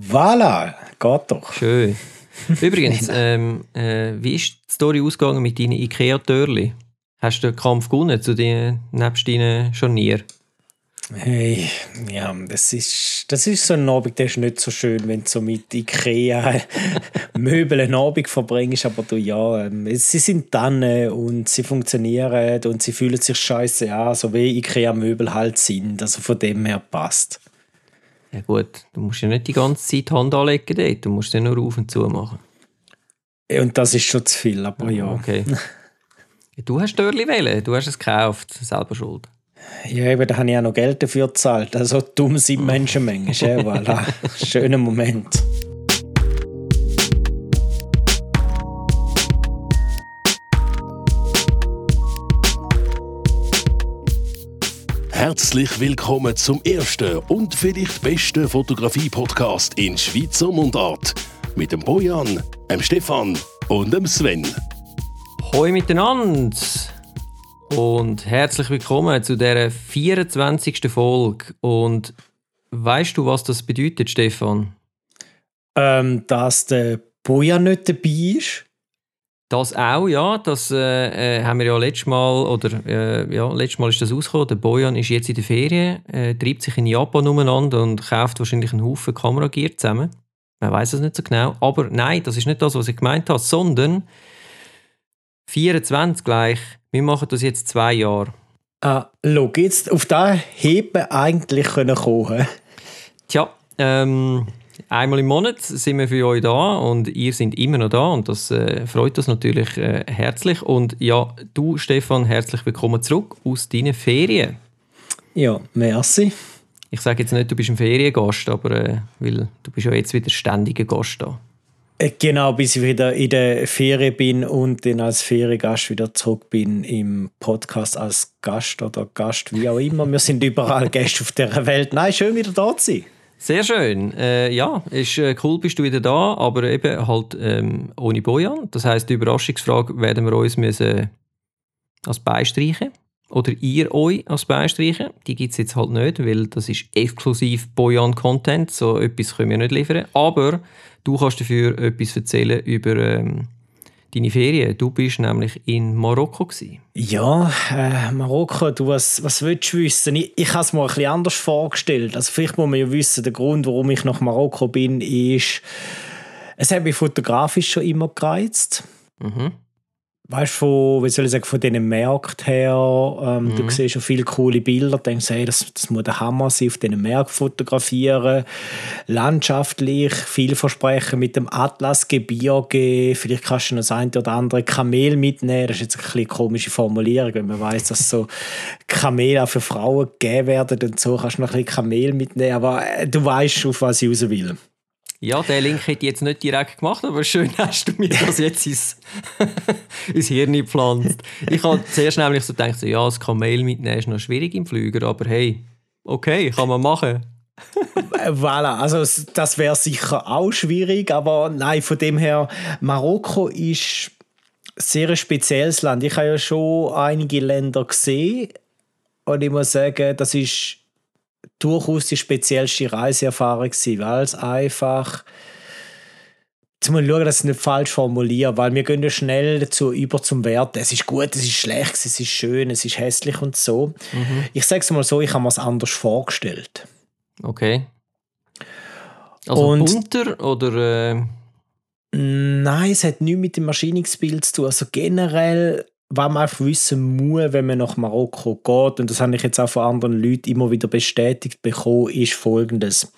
Voilà, geht doch. Schön. Übrigens, ähm, äh, wie ist die Story ausgegangen mit deinen Ikea-Törli? Hast du den Kampf gewonnen zu den nebst deinen Scharnier? Hey, ja, das ist, das ist so ein Abend, der ist nicht so schön, wenn du so mit Ikea Möbel einen Abend verbringst, aber du, ja, ähm, sie sind dann und sie funktionieren und sie fühlen sich scheiße an, so wie Ikea-Möbel halt sind, also von dem her passt. Ja gut, du musst ja nicht die ganze Zeit die Hand anlegen dort, du musst ja nur auf und zu machen. Und das ist schon zu viel, aber ja. Okay. Du hast Dörli wählen, du hast es gekauft, selber schuld. Ja, eben, da habe ich auch noch Geld dafür gezahlt. Also dumm sind Menschen manchmal. Voilà. Schöner Moment. Herzlich willkommen zum ersten und vielleicht besten Fotografie-Podcast in Schweizer Mundart. Mit dem Bojan, dem Stefan und dem Sven. Hoi miteinander und herzlich willkommen zu der 24. Folge. Und weißt du, was das bedeutet, Stefan? Ähm, dass der Bojan nicht dabei ist. Das auch, ja. Das äh, äh, haben wir ja letztes Mal, oder äh, ja, letztes Mal ist das rausgekommen. Der Bojan ist jetzt in der Ferien, äh, treibt sich in Japan umeinander und kauft wahrscheinlich einen Haufen Kameragear zusammen. Man weiß es nicht so genau. Aber nein, das ist nicht das, was ich gemeint habe, sondern 24 gleich. Wir machen das jetzt zwei Jahre. Ah, schau, jetzt auf da Heben eigentlich können kommen. Tja, ähm, einmal im Monat sind wir für euch da und ihr seid immer noch da und das äh, freut uns natürlich äh, herzlich. Und ja, du Stefan, herzlich willkommen zurück aus deinen Ferien. Ja, merci. Ich sage jetzt nicht, du bist ein Feriengast, aber äh, weil du bist ja jetzt wieder ständiger Gast da. Äh, genau, bis ich wieder in der Ferien bin und dann als Feriengast wieder zurück bin im Podcast als Gast oder Gast, wie auch immer. Wir sind überall Gäste auf der Welt. Nein, schön wieder da zu sein. Sehr schön. Äh, ja, ist äh, cool, bist du wieder da, aber eben halt ähm, ohne Bojan. Das heißt, die Überraschungsfrage werden wir uns müssen als beistreichen oder ihr euch als beistreichen. Die gibt es jetzt halt nicht, weil das ist exklusiv Bojan-Content. So etwas können wir nicht liefern. Aber Du kannst dafür etwas erzählen über ähm, deine Ferien. Du bist nämlich in Marokko. Gewesen. Ja, äh, Marokko, du, was, was willst du wissen? Ich, ich habe es mir ein bisschen anders vorgestellt. Also vielleicht muss man ja wissen, der Grund, warum ich nach Marokko bin, ist, es hat mich fotografisch schon immer gereizt. Mhm weißt von, wie soll ich sagen, von diesen Märkten her, ähm, mhm. du siehst schon viele coole Bilder, denkst, hey, das, das muss der Hammer sein, auf diesen Märkten fotografieren, landschaftlich, vielversprechen mit dem Atlasgebirge, vielleicht kannst du noch das eine oder andere Kamel mitnehmen, das ist jetzt ein bisschen eine komische Formulierung, wenn man weiß, dass so Kamel auch für Frauen gegeben werden und so kannst du noch ein bisschen Kamel mitnehmen, aber äh, du weißt, auf was ich raus will. Ja, den Link hätte ich jetzt nicht direkt gemacht, aber schön hast du mir das jetzt ins, ins Hirn gepflanzt. Ich habe zuerst nämlich so gedacht, so, ja, das Kamel mitnehmen ist noch schwierig im Flüger, aber hey, okay, kann man machen. voilà, also das wäre sicher auch schwierig, aber nein, von dem her, Marokko ist ein sehr spezielles Land. Ich habe ja schon einige Länder gesehen und ich muss sagen, das ist durchaus die speziellste Reiseerfahrung gewesen, weil es einfach Jetzt muss ich schauen, dass ich es nicht falsch formuliere, weil wir gehen ja schnell dazu über zum Wert. Es ist gut, es ist schlecht, es ist schön, es ist hässlich und so. Mhm. Ich sage es mal so, ich habe mir es anders vorgestellt. Okay. Also und, bunter oder... Äh... Nein, es hat nichts mit dem Maschinungsbild zu tun. Also generell was man einfach wissen muss, wenn man nach Marokko geht, und das habe ich jetzt auch von anderen Leuten immer wieder bestätigt bekommen, ist folgendes.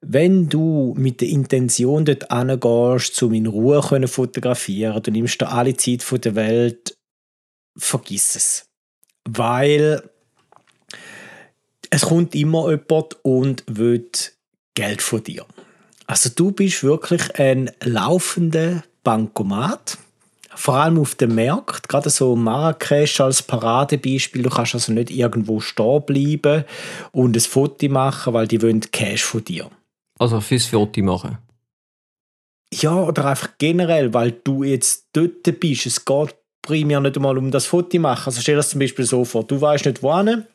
Wenn du mit der Intention dort hingehst, um in Ruhe zu fotografieren, du nimmst dir alle Zeit der Welt, vergiss es. Weil es kommt immer jemand und will Geld von dir. Also du bist wirklich ein laufender Bankomat vor allem auf dem Markt, gerade so Marrakesch als Paradebeispiel, du kannst also nicht irgendwo stehen bleiben und ein Foto machen, weil die wollen Cash von dir. Also fürs Foto machen? Ja, oder einfach generell, weil du jetzt dort bist. Es geht primär nicht einmal um das Foto machen. Also stell dir das zum Beispiel so vor, du weißt nicht wohin,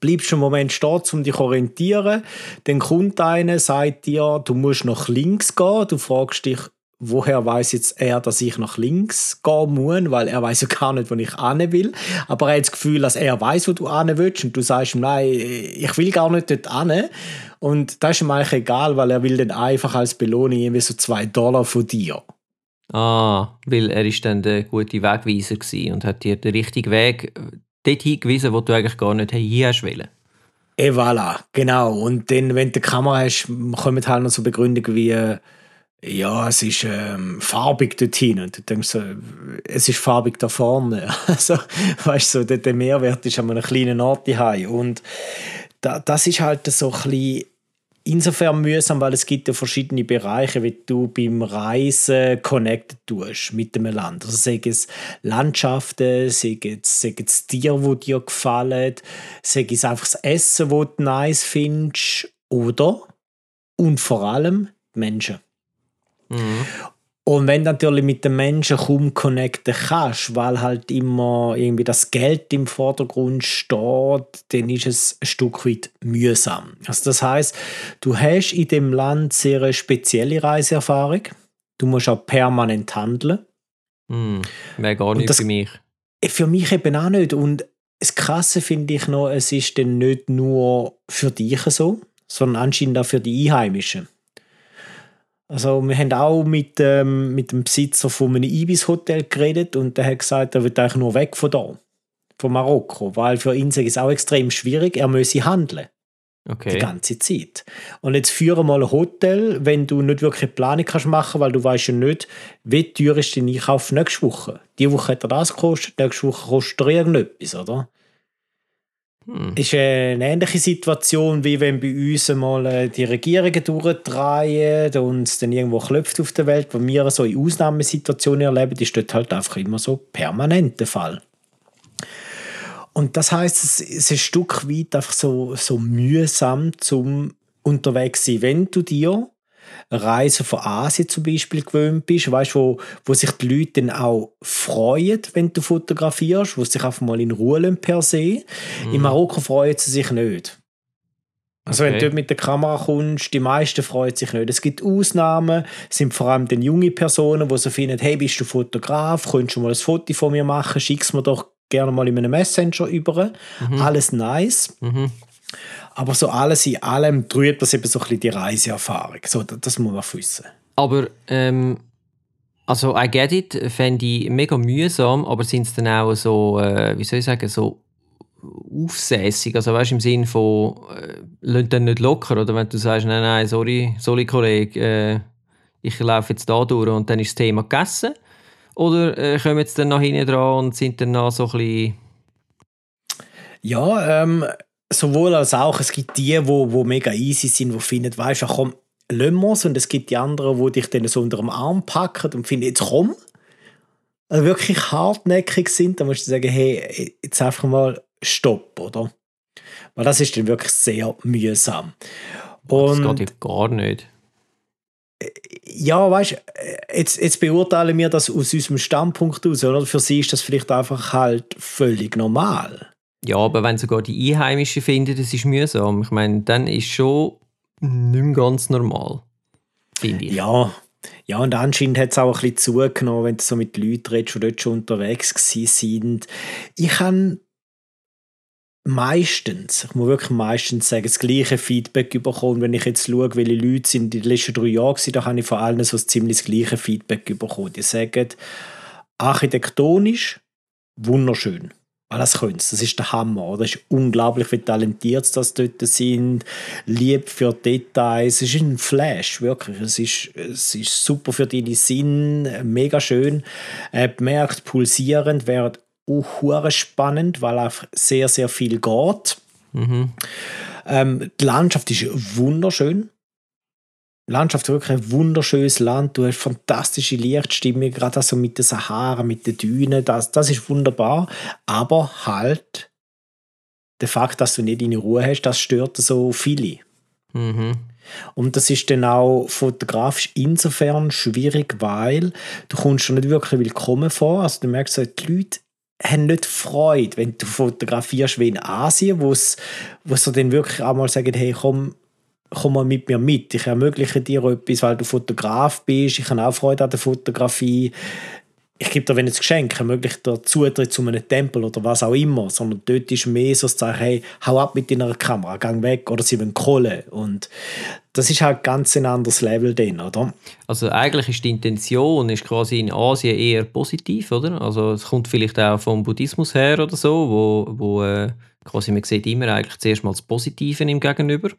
bleibst einen Moment stehen, um dich zu orientieren. Dann kommt einer, sagt dir, du musst nach links gehen. Du fragst dich, woher weiß jetzt er, dass ich nach links gehen muss, weil er weiß ja gar nicht, wo ich hin will. Aber er hat das Gefühl, dass er weiß, wo du hin willst und du sagst ihm, nein, ich will gar nicht dort hin. Und das ist ihm eigentlich egal, weil er will dann einfach als Belohnung irgendwie so zwei Dollar von dir. Ah, weil er ist dann der gute Wegweiser gewesen und hat dir den richtigen Weg äh, dort hingewiesen, wo du eigentlich gar nicht hin hast wollen. Et voilà, genau. Und dann, wenn du die Kamera hast, kommen halt noch so Begründungen wie, äh, ja, es ist ähm, farbig dorthin. Und du denkst so, es ist farbig da vorne. Also, weißt du, so, der, der Mehrwert ist an einem kleinen Ort daheim. Und da, das ist halt so ein bisschen insofern mühsam, weil es gibt ja verschiedene Bereiche, wie du beim Reisen connected tust mit dem Land. Also sei es Landschaften, sei es, sei es Tiere, die dir gefallen, sei es einfach das Essen, das du nice findest, oder und vor allem Menschen. Mhm. Und wenn du natürlich mit den Menschen kaum connecten kannst, weil halt immer irgendwie das Geld im Vordergrund steht, dann ist es ein Stück weit mühsam. Also das heißt, du hast in dem Land sehr eine spezielle Reiseerfahrung. Du musst auch permanent handeln. Mhm. Wäre gar nicht das- für mich. Für mich eben auch nicht. Und das Krasse finde ich noch, es ist dann nicht nur für dich so, sondern anscheinend auch für die Einheimischen. Also wir haben auch mit, ähm, mit dem Besitzer von einem Ibis-Hotel geredet und der hat gesagt, er will eigentlich nur weg von da, von Marokko, weil für ihn sei es auch extrem schwierig, er müsse handeln die Okay. ganze Zeit. Und jetzt führe mal ein Hotel, wenn du nicht wirklich eine Planung kannst machen, weil du weißt ja nicht, wie teuer ist dein Einkauf nächste Woche. Die Woche hat er das gekostet, nächste Woche kostet er irgendetwas, oder? Hm. Ist eine ähnliche Situation, wie wenn bei uns mal äh, die Regierungen durchdrehen und es dann irgendwo klopft auf der Welt. Was wir so in Ausnahmesituationen erleben, ist dort halt einfach immer so permanent der Fall. Und das heißt, es ist ein Stück weit einfach so, so mühsam zum unterwegs sein, wenn du dir Reisen von Asien zum Beispiel gewöhnt bist, weißt, wo, wo sich die Leute dann auch freuen, wenn du fotografierst, wo sie sich einfach mal in Ruhe lassen per se. In Marokko freuen sie sich nicht. Also wenn Okay. du dort mit der Kamera kommst, die meisten freuen sich nicht. Es gibt Ausnahmen, es sind vor allem dann junge Personen, die so finden, hey, bist du Fotograf, könntest du mal ein Foto von mir machen, schick's mir doch gerne mal in einem Messenger über. Alles nice. Mhm. Aber so alles in allem trübt das eben so ein bisschen die Reiseerfahrung. So, das, das muss man wissen. Aber, ähm, also, I get it, fände ich mega mühsam, aber sind es dann auch so, äh, wie soll ich sagen, so aufsässig? Also, weißt du, im Sinn von, äh, lass dann nicht locker, oder wenn du sagst, nein, nein, sorry, sorry, Kollege, äh, ich laufe jetzt da durch und dann ist das Thema gegessen? Oder äh, kommen jetzt dann nach hinten dran und sind dann noch so ein bisschen. Ja, ähm, sowohl als auch. Es gibt die, wo, wo mega easy sind, die finden, weißt du, komm, lass. Und es gibt die anderen, die dich dann so unter dem Arm packen und finden, jetzt komm. Also wirklich hartnäckig sind, dann musst du sagen, hey, jetzt einfach mal stopp, oder? Weil das ist dann wirklich sehr mühsam. Das Und geht ja gar nicht. ja, weißt du, jetzt, jetzt beurteilen wir das aus unserem Standpunkt aus, oder? Für sie ist das vielleicht einfach halt völlig normal. Ja, aber wenn sogar die Einheimischen finden, das ist mühsam, ich meine, dann ist schon nicht mehr ganz normal. Finde ich. Ja, ja, und anscheinend hat es auch ein bisschen zugenommen, wenn du so mit Leuten redest, die dort schon unterwegs sind. Ich habe meistens, ich muss wirklich meistens sagen, das gleiche Feedback bekommen. Wenn ich jetzt schaue, welche Leute sind in den letzten drei Jahren gewesen, da habe ich von allen so ziemlich das gleiche Feedback bekommen. Die sagen, architektonisch wunderschön. Weil das können. Das ist der Hammer. Oder? Das ist unglaublich, wie talentiert sie das dort sind. Lieb für Details. Es ist ein Flash, wirklich. Es ist, es ist super für deine Sinn. Mega schön. Äh, bemerkt, pulsierend, wäre auch spannend, weil einfach sehr, sehr viel geht. Mhm. Ähm, die Landschaft ist wunderschön. Landschaft ist wirklich ein wunderschönes Land. Du hast fantastische Lichtstimmung, gerade also mit den Sahara, mit den Dünen. Das, das ist wunderbar. Aber halt, der Fakt, dass du nicht in Ruhe hast, das stört so viele. Mhm. Und das ist dann auch fotografisch insofern schwierig, weil du kommst schon nicht wirklich willkommen vor. Also du merkst, so, die Leute haben nicht Freude, wenn du fotografierst wie in Asien, wo es dann wirklich einmal sagen, hey, komm, komm mal mit mir mit, ich ermögliche dir etwas, weil du Fotograf bist, ich habe auch Freude an der Fotografie, ich gebe dir wenn ein Geschenk, ermöglicht dir Zutritt zu einem Tempel oder was auch immer, sondern dort ist mehr so zu sagen, hey, hau ab mit deiner Kamera, gang weg. Oder sie wollen Kohle. Und das ist halt ganz ein anderes Level dann, oder? Also eigentlich ist die Intention ist quasi in Asien eher positiv, oder? Also es kommt vielleicht auch vom Buddhismus her oder so, wo, wo äh, quasi man sieht immer eigentlich zuerst mal das Positive im Gegenüber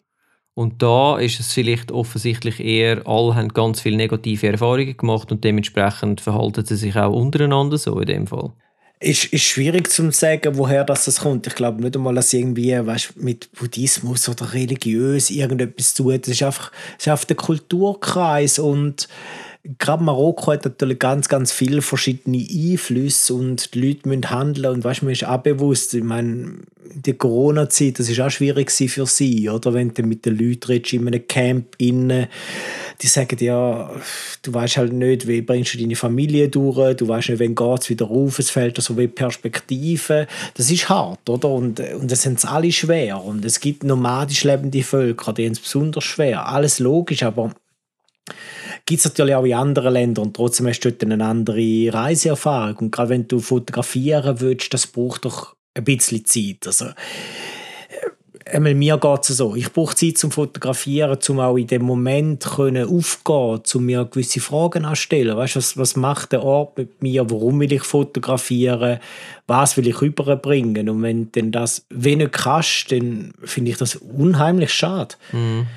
und da ist es vielleicht offensichtlich eher, alle haben ganz viele negative Erfahrungen gemacht und dementsprechend verhalten sie sich auch untereinander so in dem Fall. Ist, ist schwierig zu sagen, woher das, das kommt. Ich glaube nicht einmal, dass irgendwie weißt, mit Buddhismus oder religiös irgendetwas zu tun einfach, das ist einfach der Kulturkreis und gerade Marokko hat natürlich ganz, ganz viele verschiedene Einflüsse und die Leute müssen handeln und weißt, man ist auch bewusst, ich meine, die Corona-Zeit, das ist auch schwierig für sie, oder? Wenn du mit den Leuten redest, in einem Camp innen, die sagen ja, du weißt halt nicht, wie bringst du deine Familie durch, du weißt nicht, wann geht es wieder auf, es fehlt so wie Perspektive. Das ist hart, oder? Und, und das sind alle schwer. Und es gibt nomadisch lebende Völker, die haben es besonders schwer. Alles logisch, aber gibt es natürlich auch in anderen Ländern und trotzdem hast du dort eine andere Reiseerfahrung. Und gerade wenn du fotografieren willst, das braucht doch ein bisschen Zeit. Also, äh, einmal mir geht es so. Ich brauche Zeit zum Fotografieren, um auch in dem Moment können aufgehen, um mir gewisse Fragen zu stellen. Weißt, was, was macht der Ort mit mir? Warum will ich fotografieren? Was will ich überbringen? Und wenn du das wenig kannst, dann finde ich das unheimlich schade. Mhm.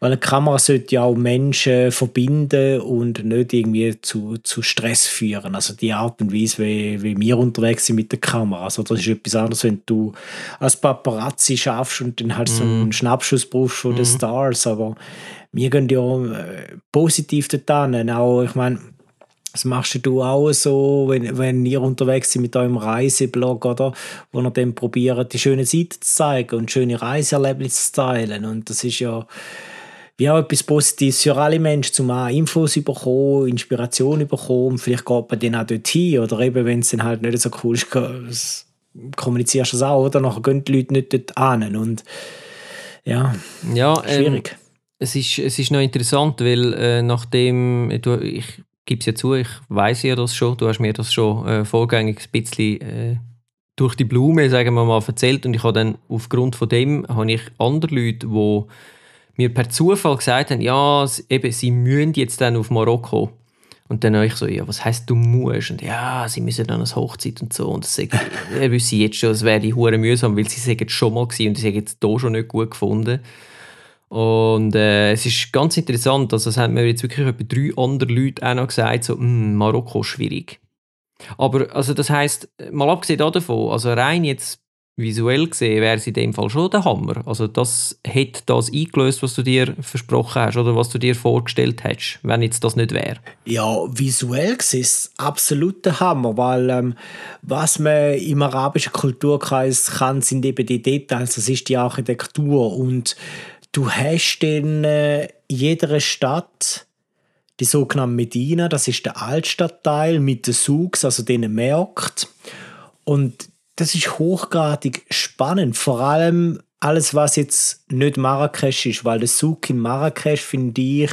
Weil eine Kamera sollte ja auch Menschen verbinden und nicht irgendwie zu, zu Stress führen. Also die Art und Weise, wie, wie wir unterwegs sind mit der Kamera. Also das ist etwas anderes, wenn du als Paparazzi schaffst und dann halt mm. so einen mhm. Schnappschuss brauchst von mm. den mhm. Stars. Aber wir gehen ja äh, positiv dorthin. Auch, ich meine, das machst du auch so, wenn, wenn ihr unterwegs seid mit eurem Reiseblog, oder? Wo ihr dann probiert, die schöne Seite zu zeigen und schöne Reiseerlebnisse zu teilen. Und das ist ja wie auch etwas Positives für alle Menschen, zum auch Infos bekommen, Inspiration bekommen. Vielleicht geht man dann auch dorthin. Oder eben, wenn es dann halt nicht so cool ist, kommunizierst du es auch, oder? Nachher gehen die Leute nicht dort an. Und ja, ja ähm, schwierig. Ähm, es, ist, es ist noch interessant, weil äh, nachdem, du, ich gebe es ja zu, ich weiß ja das schon, du hast mir das schon äh, vorgängig ein bisschen äh, durch die Blume, sagen wir mal, erzählt und ich habe dann aufgrund von dem, habe ich andere Leute, die mir per Zufall gesagt haben, ja, eben, sie müssen jetzt dann auf Marokko. Und dann ich so, ja, was heißt du musst? Und ja, sie müssen dann als Hochzeit und so. Und das sage, er wüsste jetzt schon, es wäre hure mühsam, weil sie sagen schon mal gewesen und sie sagen jetzt hier schon nicht gut gefunden. Und äh, es ist ganz interessant, also es haben mir jetzt wirklich etwa drei andere Leute auch noch gesagt, so, hm, Marokko schwierig. Aber also das heißt, mal abgesehen davon, also rein jetzt visuell gesehen wäre es in dem Fall schon der Hammer. Also das hätte das eingelöst, was du dir versprochen hast oder was du dir vorgestellt hättest, wenn jetzt das nicht wäre. Ja, visuell gesehen ist es absolut der Hammer, weil ähm, was man im arabischen Kulturkreis kann, sind eben die Details, das ist die Architektur und du hast in äh, jeder Stadt die sogenannte Medina, das ist der Altstadtteil mit den Souks, also den Märkten und das ist hochgradig spannend. Vor allem alles, was jetzt nicht Marrakesch ist, weil der Zug in Marrakesch finde ich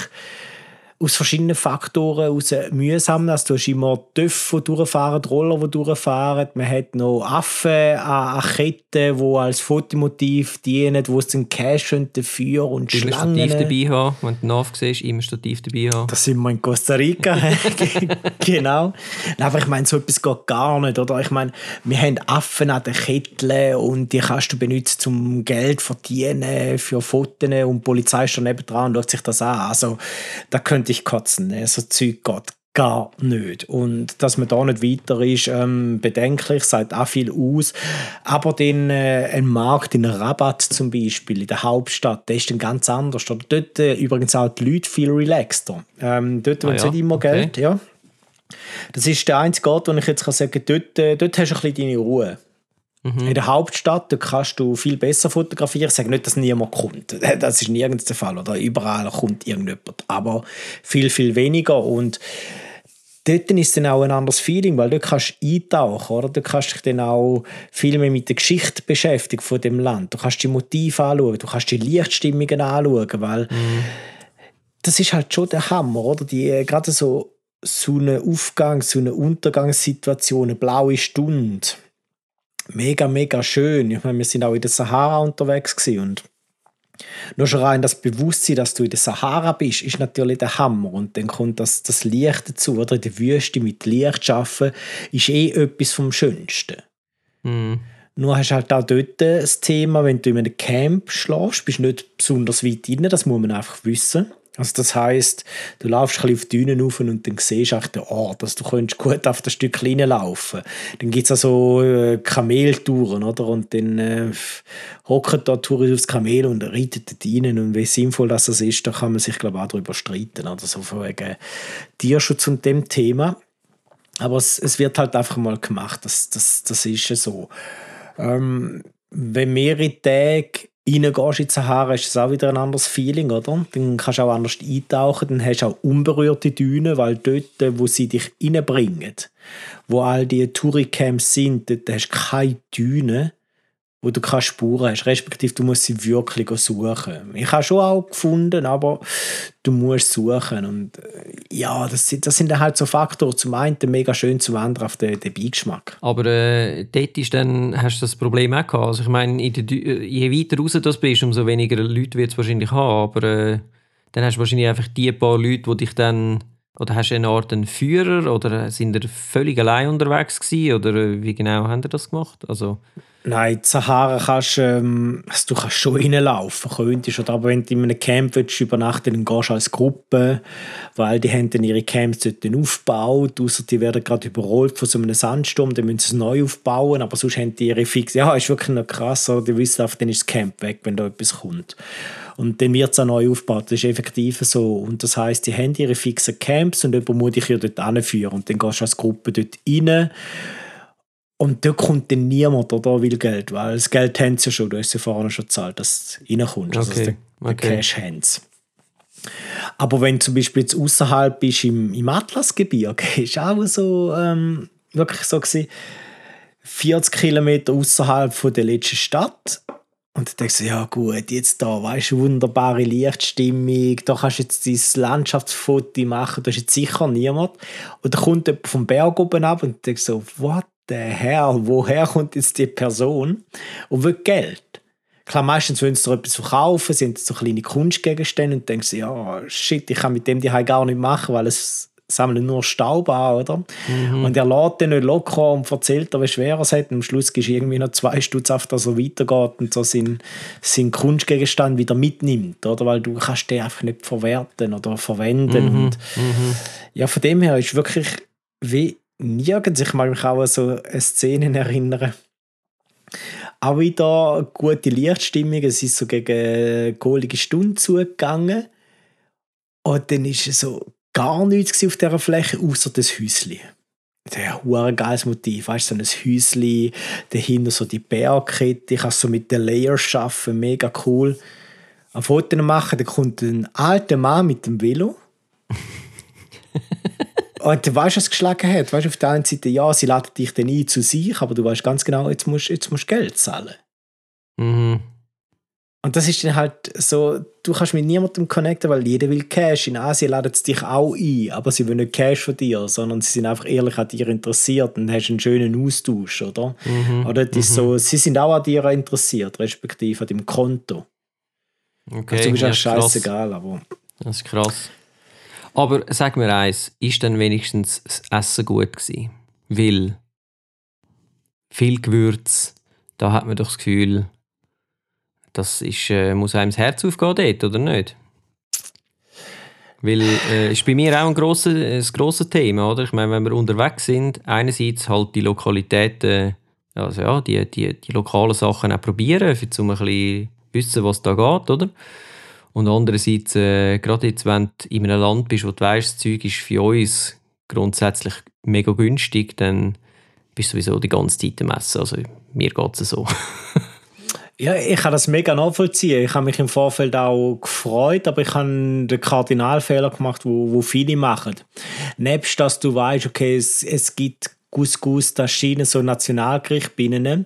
aus verschiedenen Faktoren aus mühsam. Also, du hast immer Töpfe, die durchfahren, die Roller, die durchfahren. Man hat noch Affen an, Ketten, die als Fotomotiv dienen, wo es den Cash dafür und immer Schlangen. Stativ dabei haben, wenn du Nav siehst, immer Stativ dabei haben. Das sind wir in Costa Rica. genau. Aber ich meine, so etwas geht gar nicht. Oder? Ich meine, wir haben Affen an den Ketteln und die kannst du benutzen, um Geld zu verdienen für Fotos und die Polizei ist da nebendran und schaut sich das an. Also, da könnte ich kotzen. Ne? So Zeug geht gar nicht. Und dass man da nicht weiter ist, ähm, bedenklich, sagt auch viel aus. Aber den, äh, ein Markt in Rabat zum Beispiel, in der Hauptstadt, der ist dann ganz anders. Dort äh, übrigens auch die Leute viel relaxter. Ähm, dort ah, ja. nicht immer okay. Geld. Ja. Das ist der einzige Ort, wo ich jetzt kann sagen kann, dort, äh, dort hast du ein bisschen deine Ruhe. Mhm. In der Hauptstadt da kannst du viel besser fotografieren. Ich sage nicht, dass niemand kommt. Das ist nirgends der Fall. Oder überall kommt irgendjemand. Aber viel, viel weniger. Und dort ist dann auch ein anderes Feeling, weil dort kannst du eintauchen, oder? Du kannst dich dann auch viel mehr mit der Geschichte beschäftigen von dem Land. Du kannst die Motive anschauen, du kannst die Lichtstimmungen anschauen, weil mhm. das ist halt schon der Hammer, oder? Die, äh, gerade so, so eine Aufgang, so eine Untergangssituation, eine blaue Stunde. Mega, mega schön. Ich meine, wir sind auch in der Sahara unterwegs und nur schon rein das Bewusstsein, dass du in der Sahara bist, ist natürlich der Hammer. Und dann kommt das, das Licht dazu. Oder in der Wüste mit Licht arbeiten, ist eh etwas vom Schönsten. Mhm. Nur hast du halt auch dort das Thema, wenn du in einem Camp schläfst, bist du nicht besonders weit rein, das muss man einfach wissen. Also das heißt, du laufst ein auf die Dünen rauf und dann siehst du den Ort, dass du könntest gut auf das Stück laufen. Dann gibt es also äh, Kameltouren, oder? Und dann äh, hocken da Touristen aufs Kamel und reiten dort rein. Und wie sinnvoll das ist, da kann man sich, glaube ich, auch darüber streiten, oder? So von wegen Tierschutz und dem Thema. Aber es, es wird halt einfach mal gemacht, das, das, das ist so. Ähm, wenn mehrere Tage reingehst in die Sahara, ist es auch wieder ein anderes Feeling, oder? Dann kannst du auch anders eintauchen, dann hast du auch unberührte Dünen, weil dort, wo sie dich reinbringen, wo all die Touricamps sind, dort hast du keine Dünen, wo du keine Spuren hast, respektive du musst sie wirklich suchen. Ich habe schon auch gefunden, aber du musst suchen. Und äh, ja, das sind, das sind halt so Faktoren, zum einen mega schön, zum anderen auf den, den Beigeschmack. Aber äh, dort ist dann, hast du das Problem auch gehabt, also ich meine, je weiter raus du bist, umso weniger Leute wird es wahrscheinlich haben, aber äh, dann hast du wahrscheinlich einfach die paar Leute, die dich dann oder hast du eine Art einen Führer? Oder sind ihr völlig allein unterwegs gewesen, oder äh, wie genau haben ihr das gemacht? Also Nein, die Sahara kannst ähm, also du kannst schon reinlaufen, könntest, aber wenn du in einem Camp willst, übernachten dann gehst du als Gruppe, weil die haben dann ihre Camps dort aufgebaut, außer die werden gerade überrollt von so einem Sandsturm, dann müssen sie es neu aufbauen, aber sonst haben die ihre fix, ja, ist wirklich noch krass, oder? die wissen einfach, dann ist das Camp weg, wenn da etwas kommt. Und dann wird es auch neu aufgebaut, das ist effektiv so. Und das heißt, die haben ihre fixen Camps und jemand muss dich ja dort anführen und dann gehst du als Gruppe dort rein und da kommt dann niemand oder will Geld, weil das Geld haben sie ja schon, du hast ja vorher schon gezahlt, dass du reinkommst, also okay. der, okay. Cash haben sie. Aber wenn du zum Beispiel jetzt außerhalb bist im, im Atlasgebirge, ist auch so ähm, wirklich so gewesen, 40 Kilometer außerhalb von der letzten Stadt. Und dann denkst du, ja gut, jetzt da, weißt du, wunderbare Lichtstimmung, da kannst du jetzt dein Landschaftsfoto machen, da ist jetzt sicher niemand. Und dann kommt jemand vom Berg oben ab und denkst so, what der Herr, woher kommt jetzt die Person und will Geld. Klar, meistens wollen sie etwas verkaufen, sind so kleine Kunstgegenstände und denken sie, ja, shit, ich kann mit dem die gar nicht machen, weil es sammeln nur Staub an, oder? Mhm. Und er lädt den nicht locker und erzählt wie schwer er es hat. Und am Schluss gehst du irgendwie noch zwei Stutz auf, dass er weitergeht und so seinen, seinen Kunstgegenstand wieder mitnimmt, oder? Weil du kannst den einfach nicht verwerten oder verwenden. Mhm. Und mhm. ja, von dem her ist wirklich wie nirgends. Ich mag mich auch an so Szenen erinnern. Auch wieder gute Lichtstimmung. Es ist so gegen golige Stunde zugegangen. Und dann ist es so gar nichts auf dieser Fläche, außer das Häuschen. Der ein geiles Motiv, weißt du, so ein Häuschen, dahinter so die Bergkette, ich kann so mit den Layers schaffen, mega cool. Ein Foto machen, dann kommt ein alter Mann mit dem Velo und du weißt, was es geschlagen hat. Weißt, auf der einen Seite, ja, sie laden dich dann ein zu sich, aber du weißt ganz genau, jetzt musst, jetzt musst du Geld zahlen. Mhm. Und das ist dann halt so, du kannst mit niemandem connecten, weil jeder will Cash. In Asien laden sie dich auch ein, aber sie wollen nicht Cash von dir, sondern sie sind einfach ehrlich an dir interessiert und hast einen schönen Austausch, oder? Mhm. Oder das mhm. so, sie sind auch an dir interessiert, respektive an deinem Konto. Okay, also, du bist ja, scheißegal, aber... Das ist krass. Aber sag mir eins, ist dann wenigstens das Essen gut gewesen? Weil viel Gewürz, da hat man doch das Gefühl, das ist, äh, muss einem das Herz aufgehen dort, oder nicht? Weil äh, ist bei mir auch ein grosses, ein grosses Thema, oder? Ich meine, wenn wir unterwegs sind, einerseits halt die Lokalitäten, also ja, die, die, die lokalen Sachen auch probieren, um ein bisschen wissen, was da geht, oder? Und andererseits, äh, gerade jetzt, wenn du in einem Land bist, wo du weißt, das Zeug ist für uns grundsätzlich mega günstig, dann bist du sowieso die ganze Zeit am Essen. Also mir geht es so. Ja, ich kann das mega nachvollziehen. Ich habe mich im Vorfeld auch gefreut, aber ich habe den Kardinalfehler gemacht, wo, wo viele machen. Nebst, dass du weißt, okay, es, es gibt Couscous, Taschine, so Nationalgericht binnen,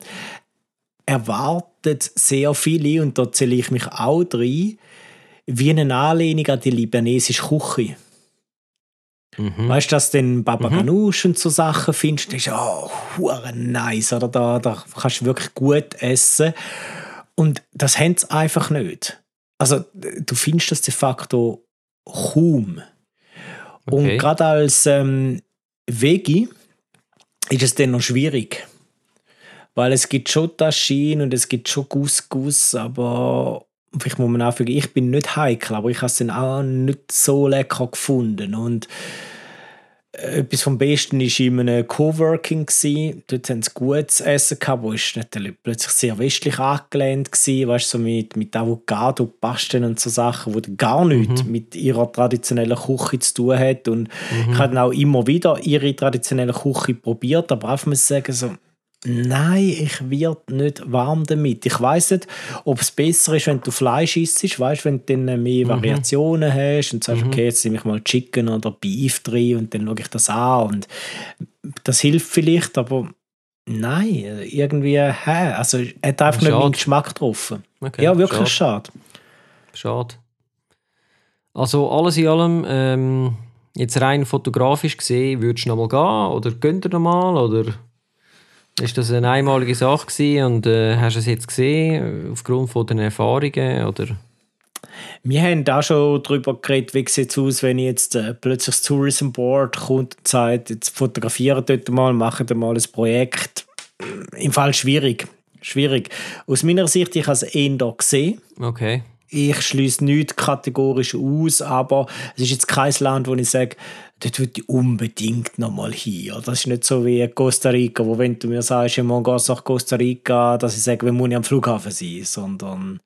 erwartet sehr viele, und da zähle ich mich auch rein, wie eine Anlehnung an die libanesische Küche. Mhm. Weißt du, dass du den Baba mhm. Ganoush und so Sachen findest, das ist oh, nice, oder? Da, da kannst du wirklich gut essen. Und das haben sie einfach nicht. Also, du findest das de facto kaum. Okay. Und gerade als ähm, Veggie ist es dann noch schwierig. Weil es gibt schon Taschinen und es gibt schon Couscous, aber vielleicht muss man auch sagen, ich bin nicht heikel, aber ich habe es dann auch nicht so lecker gefunden. Und etwas vom Besten war in einem Coworking. Dort haben sie gutes Essen gehabt, wo natürlich plötzlich sehr westlich angelehnt war, weißt, so mit, mit Avocado, Pasten und so Sachen, die gar nichts mhm. mit ihrer traditionellen Küche zu tun hat. Und mhm. ich habe dann auch immer wieder ihre traditionelle Küche probiert, aber auch muss sagen, so, Nein, ich werde nicht warm damit. Ich weiß nicht, ob es besser ist, wenn du Fleisch isst, weißt, wenn du dann mehr mhm. Variationen hast und sagst, mhm. okay, jetzt nehme ich mal Chicken oder Beef drin und dann schaue ich das an und das hilft vielleicht, aber nein, irgendwie, hä, also hat einfach schade. nicht meinen Geschmack getroffen. Okay, ja, wirklich schade. Schade. Also alles in allem, ähm, jetzt rein fotografisch gesehen, würdest du noch mal gehen oder könnt ihr noch mal oder ist das eine einmalige Sache gewesen und äh, hast du es jetzt gesehen aufgrund von den Erfahrungen oder? Wir haben da schon darüber geredet, wie sieht es aus, wenn jetzt äh, plötzlich das Tourism Board kommt und sagt, jetzt fotografieren dort mal, machen da mal ein Projekt. Im Fall schwierig. Schwierig. Aus meiner Sicht, ich habe es eh gesehen. Okay ich schließe nichts kategorisch aus, aber es ist jetzt kein Land, wo ich sage, dort würde ich unbedingt noch mal hin. Das ist nicht so wie Costa Rica, wo wenn du mir sagst, morgen gehst nach Costa Rica, dass ich sage, wir müssen am Flughafen sein, sondern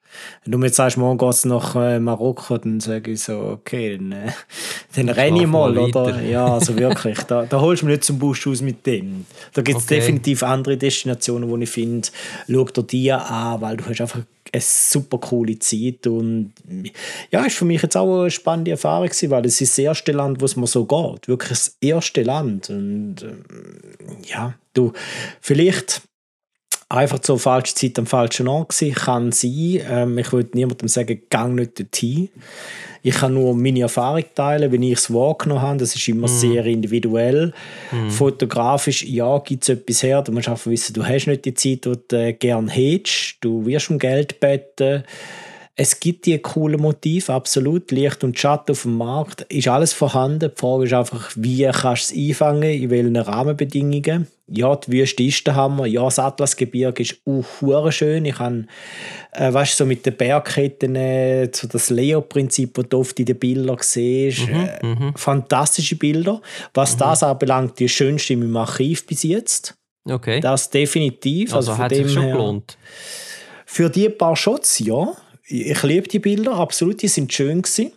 wenn du mir jetzt sagst, morgen gehst nach äh, Marokko, dann sage ich so, okay, dann, äh, dann renne ich mal, oder? Ja, also wirklich, da, da holst du mich nicht zum Busch aus mit dem. Da gibt es okay. definitiv andere Destinationen, wo ich finde, schau dir die an, weil du hast einfach eine super coole Zeit und ja, ist für mich jetzt auch eine spannende Erfahrung gewesen, weil es ist das erste Land, wo es mir so geht, wirklich das erste Land. Und ähm, ja, du, vielleicht einfach zur falschen Zeit am falschen Ort gewesen, kann sein, ähm, ich würde niemandem sagen, gang nicht dorthin, ich kann nur meine Erfahrung teilen, wenn ich es wahrgenommen habe. Das ist immer mm. sehr individuell. Mm. Fotografisch, ja, gibt es etwas her. Du musst einfach wissen, du hast nicht die Zeit, die du äh, gerne hättest. Du wirst um Geld beten. Es gibt die coolen Motive, absolut. Licht und Schatten auf dem Markt ist alles vorhanden. Die Frage ist einfach, wie kannst du es einfangen, in welchen Rahmenbedingungen. Ja, die Wüste ist der Hammer. Ja, das Atlasgebirge ist auch schön. Ich habe, äh, weißt so mit den Bergketten, äh, so das Leo-Prinzip, das du oft in den Bildern siehst. Mhm, äh, mhm. fantastische Bilder. Was mhm. das anbelangt, die schönste in meinem Archiv bis jetzt. Okay. Das definitiv. Also, also hat sich schon gelohnt. Für die paar Shots, ja ich liebe die Bilder, absolut, die sind schön gewesen.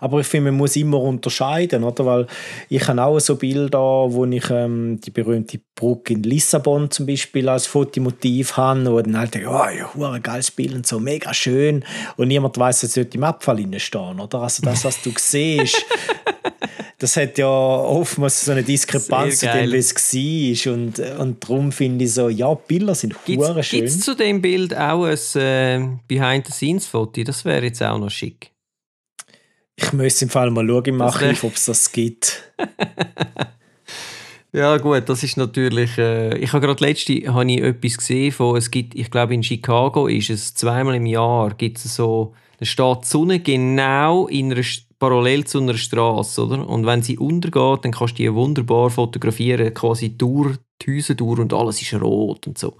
Aber ich finde, man muss immer unterscheiden, oder? Weil ich habe auch so Bilder, wo ich ähm, die berühmte Brücke in Lissabon zum Beispiel als Fotomotiv habe, wo dann halt, ja, ja, ein geiles Bild und so, mega schön. Und niemand weiß, dass dort im Abfall stehen, oder? Also das, was du siehst, das hat ja oftmals so eine Diskrepanz zu dem, wie es war. Und, und darum finde ich so, ja, Bilder sind hure schön. Gibt es zu dem Bild auch ein äh, Behind-the-Scenes-Foto? Das wäre jetzt auch noch schick. Ich müsste im Fall mal schauen im Archiv, ob es das gibt. ja gut, das ist natürlich... Äh, ich habe gerade letzte habe ich etwas gesehen von, es gibt, ich glaube in Chicago ist es zweimal im Jahr, gibt es so, da steht die Sonne genau in einer parallel zu einer Straße, oder? Und wenn sie untergeht, dann kannst du die wunderbar fotografieren, quasi durch die Häuser durch und alles ist rot und so.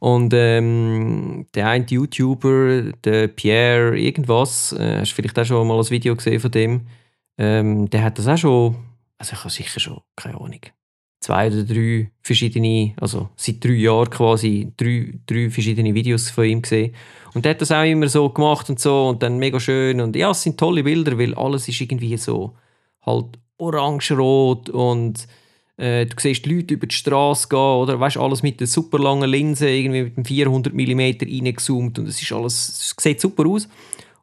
Und ähm, der eine YouTuber, der Pierre irgendwas, äh, hast du vielleicht auch schon mal ein Video gesehen von dem, ähm, der hat das auch schon, also ich habe sicher schon, keine Ahnung, zwei oder drei verschiedene, also seit drei Jahren quasi drei, drei verschiedene Videos von ihm gesehen. Und der hat das auch immer so gemacht und so und dann mega schön. Und ja, es sind tolle Bilder, weil alles ist irgendwie so halt orange-rot und Äh, du siehst die Leute über die Straße gehen, oder? Weißt alles mit der super langen Linse, irgendwie mit dem 400 mm reingezoomt und es ist alles, es sieht super aus.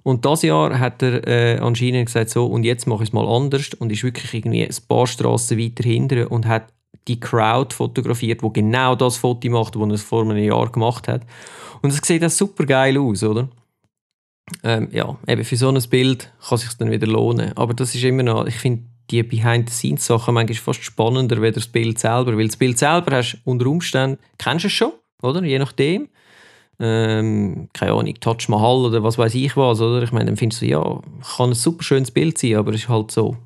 Und das Jahr hat er äh, anscheinend gesagt, so, und jetzt mache ich es mal anders und ist wirklich irgendwie ein paar Straßen weiter hinten und hat die Crowd fotografiert, wo genau das Foto macht, das er vor einem Jahr gemacht hat. Und es sieht auch super geil aus, oder? Ähm, ja, eben für so ein Bild kann es sich dann wieder lohnen. Aber das ist immer noch, ich finde die Behind-the-Scenes-Sachen manchmal fast spannender als das Bild selber. Weil das Bild selber hast unter Umständen, kennst du es schon, oder? Je nachdem. Ähm, keine Ahnung, Touch Mahal oder was weiß ich was, oder? Ich meine, dann findest du, ja, kann ein super schönes Bild sein, aber es ist halt so,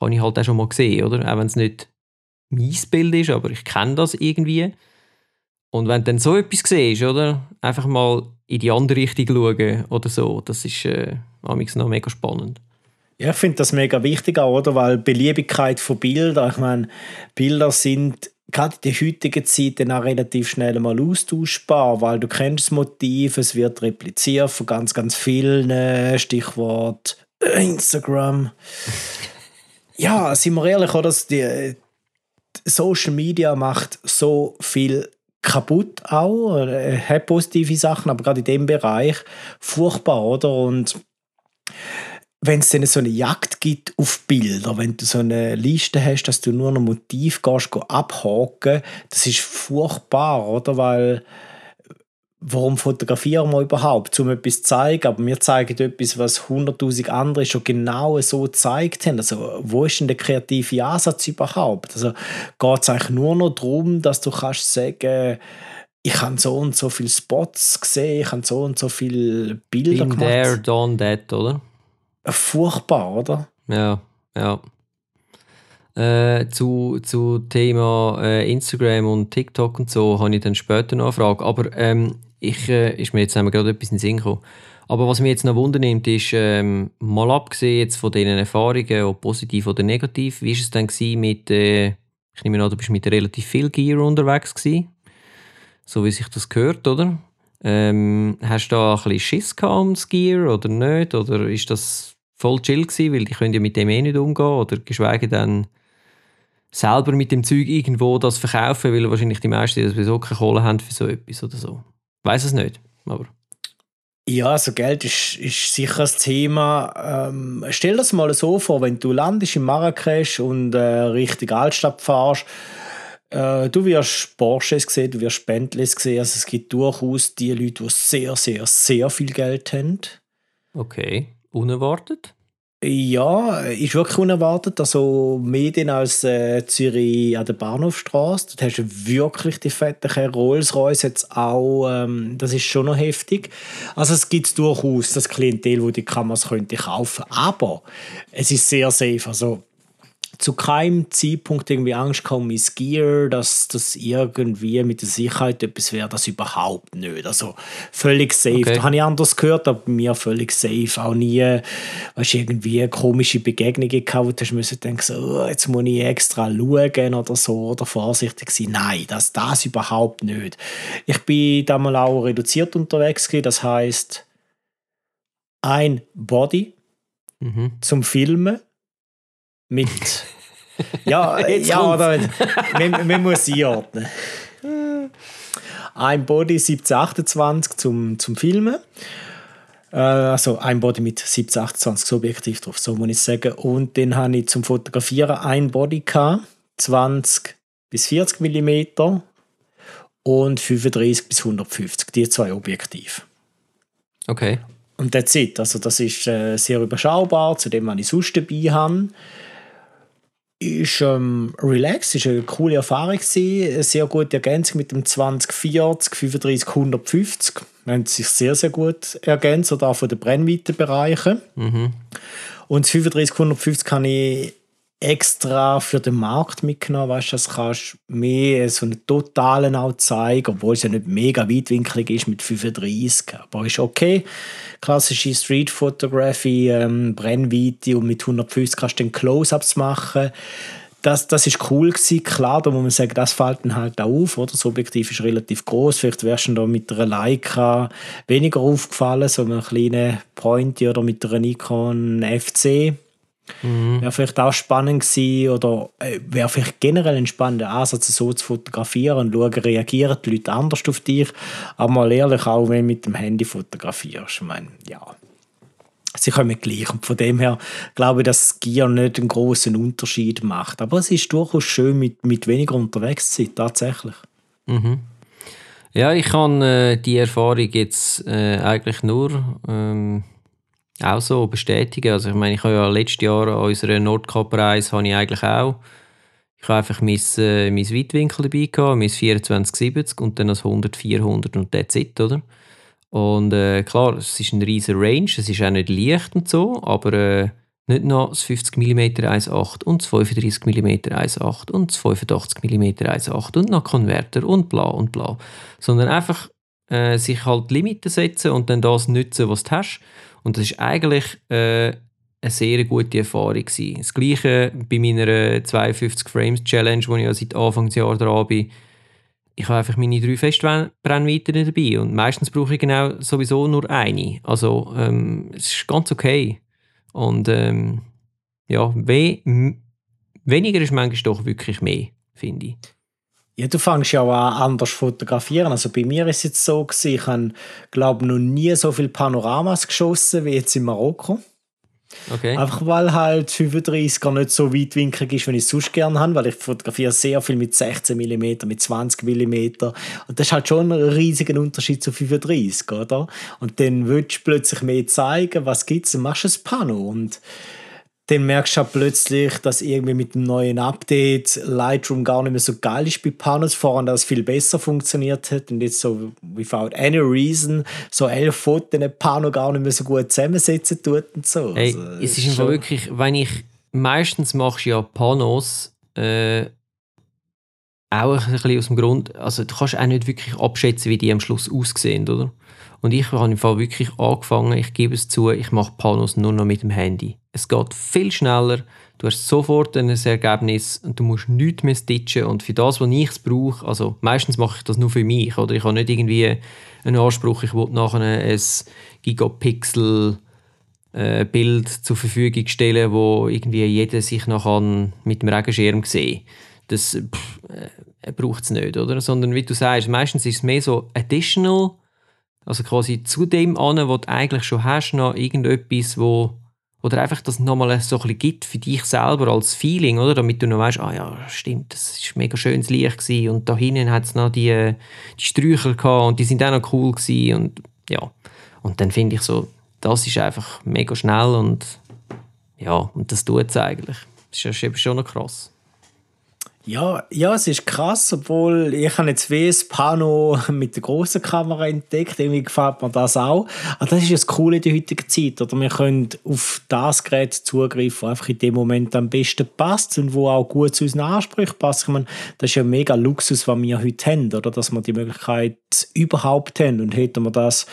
habe ich halt auch schon mal gesehen, oder? Auch wenn es nicht mein Bild ist, aber ich kenne das irgendwie. Und wenn du dann so etwas siehst, oder? Einfach mal in die andere Richtung schauen oder so, das ist äh, noch mega spannend. Ja, ich finde das mega wichtig auch, oder? Weil Beliebigkeit von Bildern, ich meine, Bilder sind gerade in der heutigen Zeit dann auch relativ schnell mal austauschbar, weil du kennst das Motiv, es wird repliziert von ganz, ganz vielen, Stichwort Instagram. Ja, sind wir ehrlich, oder? Die, Social Media macht so viel kaputt auch, äh, hat positive Sachen, aber gerade in dem Bereich furchtbar, oder? Und wenn es dann so eine Jagd gibt auf Bilder, wenn du so eine Liste hast, dass du nur noch Motiv gehst, abhaken, das ist furchtbar, oder? Weil warum fotografieren wir überhaupt? Um etwas zu zeigen, aber wir zeigen etwas, was 100'000 andere schon genau so gezeigt haben. Also wo ist denn der kreative Ansatz überhaupt? Also geht es eigentlich nur noch darum, dass du kannst sagen, ich habe so und so viele Spots gesehen, ich habe so und so viele Bilder Been gemacht. there, done that, oder? Furchtbar, oder? Ja, ja. Äh, zu, zu Thema äh, Instagram und TikTok und so habe ich dann später noch eine Frage. Aber ähm, ich, äh, ist mir jetzt gerade etwas in den Sinn gekommen. Aber was mich jetzt noch wundernimmt, ist, ähm, mal abgesehen jetzt von diesen Erfahrungen, ob positiv oder negativ, wie war es dann mit, äh, ich nehme an, du bist mit relativ viel Gear unterwegs gewesen, so wie sich das gehört, oder? Ähm, hast du da ein bisschen Schiss gehabt ums Gear oder nicht? Oder ist das voll chill gewesen, weil die können ja mit dem eh nicht umgehen oder geschweige denn selber mit dem Zeug irgendwo das verkaufen, weil wahrscheinlich die meisten das sowieso keine Kohle haben für so etwas oder so weiß es nicht, aber. Ja, also Geld ist, ist sicher ein Thema. Ähm, stell dir das mal so vor, wenn du landest in Marrakesch und äh, Richtung Altstadt fahrst, äh, du wirst Porsches sehen, du wirst Bentleys sehen. Also es gibt durchaus die Leute, die sehr, sehr, sehr viel Geld haben. Okay, unerwartet? Ja, ist wirklich unerwartet. Also Medien als äh, Zürich an der Bahnhofstraße. Dort hast du wirklich die fetten Rolls-Royce jetzt auch. Ähm, das ist schon noch heftig. Also es gibt durchaus das Klientel, wo die Kameras könnte kaufen. Aber es ist sehr safe. Also zu keinem Zeitpunkt irgendwie Angst gehabt mein Gear, dass das irgendwie mit der Sicherheit etwas wäre, das überhaupt nicht. Also völlig safe. Okay. Da habe ich anders gehört, aber bei mir völlig safe. Auch nie, weißt, irgendwie komische Begegnungen gehabt, wo du hast denken, so, oh, jetzt muss ich extra schauen oder so oder vorsichtig sein. Nein, das, das überhaupt nicht. Ich bin damals auch reduziert unterwegs gewesen, das heißt ein Body mhm. zum Filmen mit. Ja, ja oder, man, man muss einordnen. Ein Body 1728 zum, zum Filmen. Äh, also ein Body mit 1728 Objektiv drauf, so muss ich sagen. Und dann habe ich zum Fotografieren ein Body gehabt, 20 bis 40 mm und 35 bis 150, die zwei Objektive. Okay. Und that's it. Also das ist äh, sehr überschaubar, zu dem, was ich sonst dabei habe ist ähm, relaxed, ist eine coole Erfahrung gewesen, eine sehr gute Ergänzung mit dem 2040, 35, 150. haben sich sehr, sehr gut ergänzt, oder auch von den Brennweitenbereichen. Mhm. Und das 35, 150 kann ich extra für den Markt mitgenommen. Weißt, das kannst du mehr so einen totalen auch zeigen, obwohl es ja nicht mega weitwinklig ist mit 35. Aber ist okay. Klassische Street Photography, ähm, Brennweite und mit 150 kannst du den Close-Ups machen. Das, das ist cool gewesen. Klar, da muss man sagen, das fällt dann halt auch auf, oder? Das Objektiv ist relativ groß. Vielleicht wärst du da mit einer Leica weniger aufgefallen, so einem kleinen Pointy oder mit einer Nikon FC Mhm. Wäre vielleicht auch spannend gewesen oder äh, wäre vielleicht generell ein spannender Ansatz, so zu fotografieren und schauen, reagieren die Leute anders auf dich. Aber mal ehrlich, auch wenn du mit dem Handy fotografierst, ich meine, ja, sie kommen gleich. Und von dem her glaube ich, dass Gear nicht einen großen Unterschied macht. Aber es ist durchaus schön, mit, mit weniger unterwegs zu sein, tatsächlich. Mhm. Ja, ich kann äh, die Erfahrung jetzt äh, eigentlich nur ähm, auch so bestätigen. Also ich meine, ich habe ja letztes Jahr an unserer Nordkap-Reise habe ich eigentlich auch ich habe einfach mein, äh, mein Weitwinkel dabei gehabt, mein 2470 und dann das 100, 400 und that's it, oder? Und äh, klar, es ist ein riesiger Range, es ist auch nicht leicht und so, aber äh, nicht noch das 50 mm 1.8 und das 35 mm 1.8 und das 85 mm 1.8 und noch Konverter und bla und bla. Sondern einfach äh, sich halt Limiten setzen und dann das nutzen, was du hast. Und das ist eigentlich äh, eine sehr gute Erfahrung gewesen. Das gleiche bei meiner 52 Frames Challenge, die ich ja seit Jahres dran bin. Ich habe einfach meine drei Festbrennweiten dabei und meistens brauche ich genau sowieso nur eine. Also ähm, es ist ganz okay. Und ähm, ja, we weniger ist manchmal doch wirklich mehr, finde ich. Ja, du fängst ja auch an, anders fotografieren. Also bei mir ist es jetzt so, gewesen, ich habe, glaube noch nie so viele Panoramas geschossen wie jetzt in Marokko. Okay. Einfach weil halt 35er nicht so weitwinklig ist, wie ich es sonst gerne habe, weil ich fotografiere sehr viel mit 16 mm, mit 20 mm und das ist halt schon ein riesiger Unterschied zu 35, oder? Und dann willst du plötzlich mehr zeigen, was gibt es, dann machst du ein Pano und dann merkst du halt plötzlich, dass irgendwie mit dem neuen Update Lightroom gar nicht mehr so geil ist bei Panos, voran das viel besser funktioniert hat und jetzt so without any reason so elf Fotos in Pano gar nicht mehr so gut zusammensetzen tut und so. Hey, also, es ist einfach wirklich, wenn ich meistens machst ja Panos äh, auch ein bisschen aus dem Grund, also du kannst auch nicht wirklich abschätzen, wie die am Schluss aussehen, oder? Und ich habe im Fall wirklich angefangen, ich gebe es zu, ich mache Panos nur noch mit dem Handy. Es geht viel schneller, du hast sofort ein Ergebnis und du musst nichts mehr stitchen. Und für das, was ich brauche, also meistens mache ich das nur für mich, oder ich habe nicht irgendwie einen Anspruch, ich will nachher ein Gigapixel äh, Bild zur Verfügung stellen, wo irgendwie jeder sich nachher mit dem Regenschirm sieht. Das äh, braucht es nicht, oder? Sondern wie du sagst, meistens ist es mehr so additional also quasi zu dem an, was du eigentlich schon hast, noch irgendetwas, wo oder einfach das nochmal so ein bisschen gibt für dich selber als Feeling, oder? Damit du noch weißt, ah ja, stimmt, das ist mega schönes Licht gewesen. und da hinten hat es noch die, die Sträucher gehabt und die sind auch noch cool gewesen. und ja. Und dann finde ich so, das ist einfach mega schnell und ja, und das tut es eigentlich. Das ist ja schon noch krass. Ja, ja, es ist krass, obwohl ich habe jetzt wie das Pano mit der großen Kamera entdeckt. Irgendwie gefällt mir das auch. Aber das ist das Coole in der heutigen Zeit. Oder wir können auf das Gerät zugreifen, das einfach in dem Moment am besten passt und wo auch gut zu unseren Ansprüchen passt. Ich meine, das ist ja mega Luxus, was wir heute haben, oder? Dass wir die Möglichkeit überhaupt haben. Und hätten wir das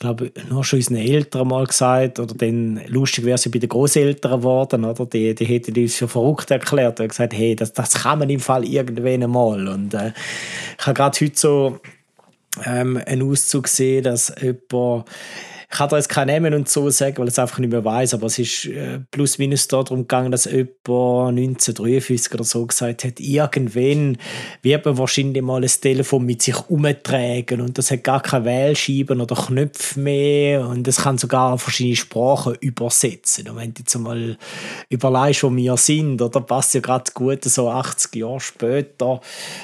glaube nur schon unseren Eltern mal gesagt, oder dann, lustig wäre es ja bei den Großeltern geworden, oder? Die, die hätten uns für verrückt erklärt und gesagt, hey, das, das kann man im Fall irgendwann mal. Und äh, ich habe gerade heute so ähm, einen Auszug gesehen, dass jemand ich kann da jetzt keinen Namen und so sagen, weil ich es einfach nicht mehr weiß, aber es ist äh, plus minus darum gegangen, dass jemand 1953 oder so gesagt hat, irgendwann wird man wahrscheinlich mal ein Telefon mit sich umtragen und das hat gar keine Wählscheiben oder Knöpfe mehr und es kann sogar verschiedene Sprachen übersetzen. Und wenn du jetzt mal überlegst, wo wir sind, oder passt ja gerade gut, so 80 Jahre später,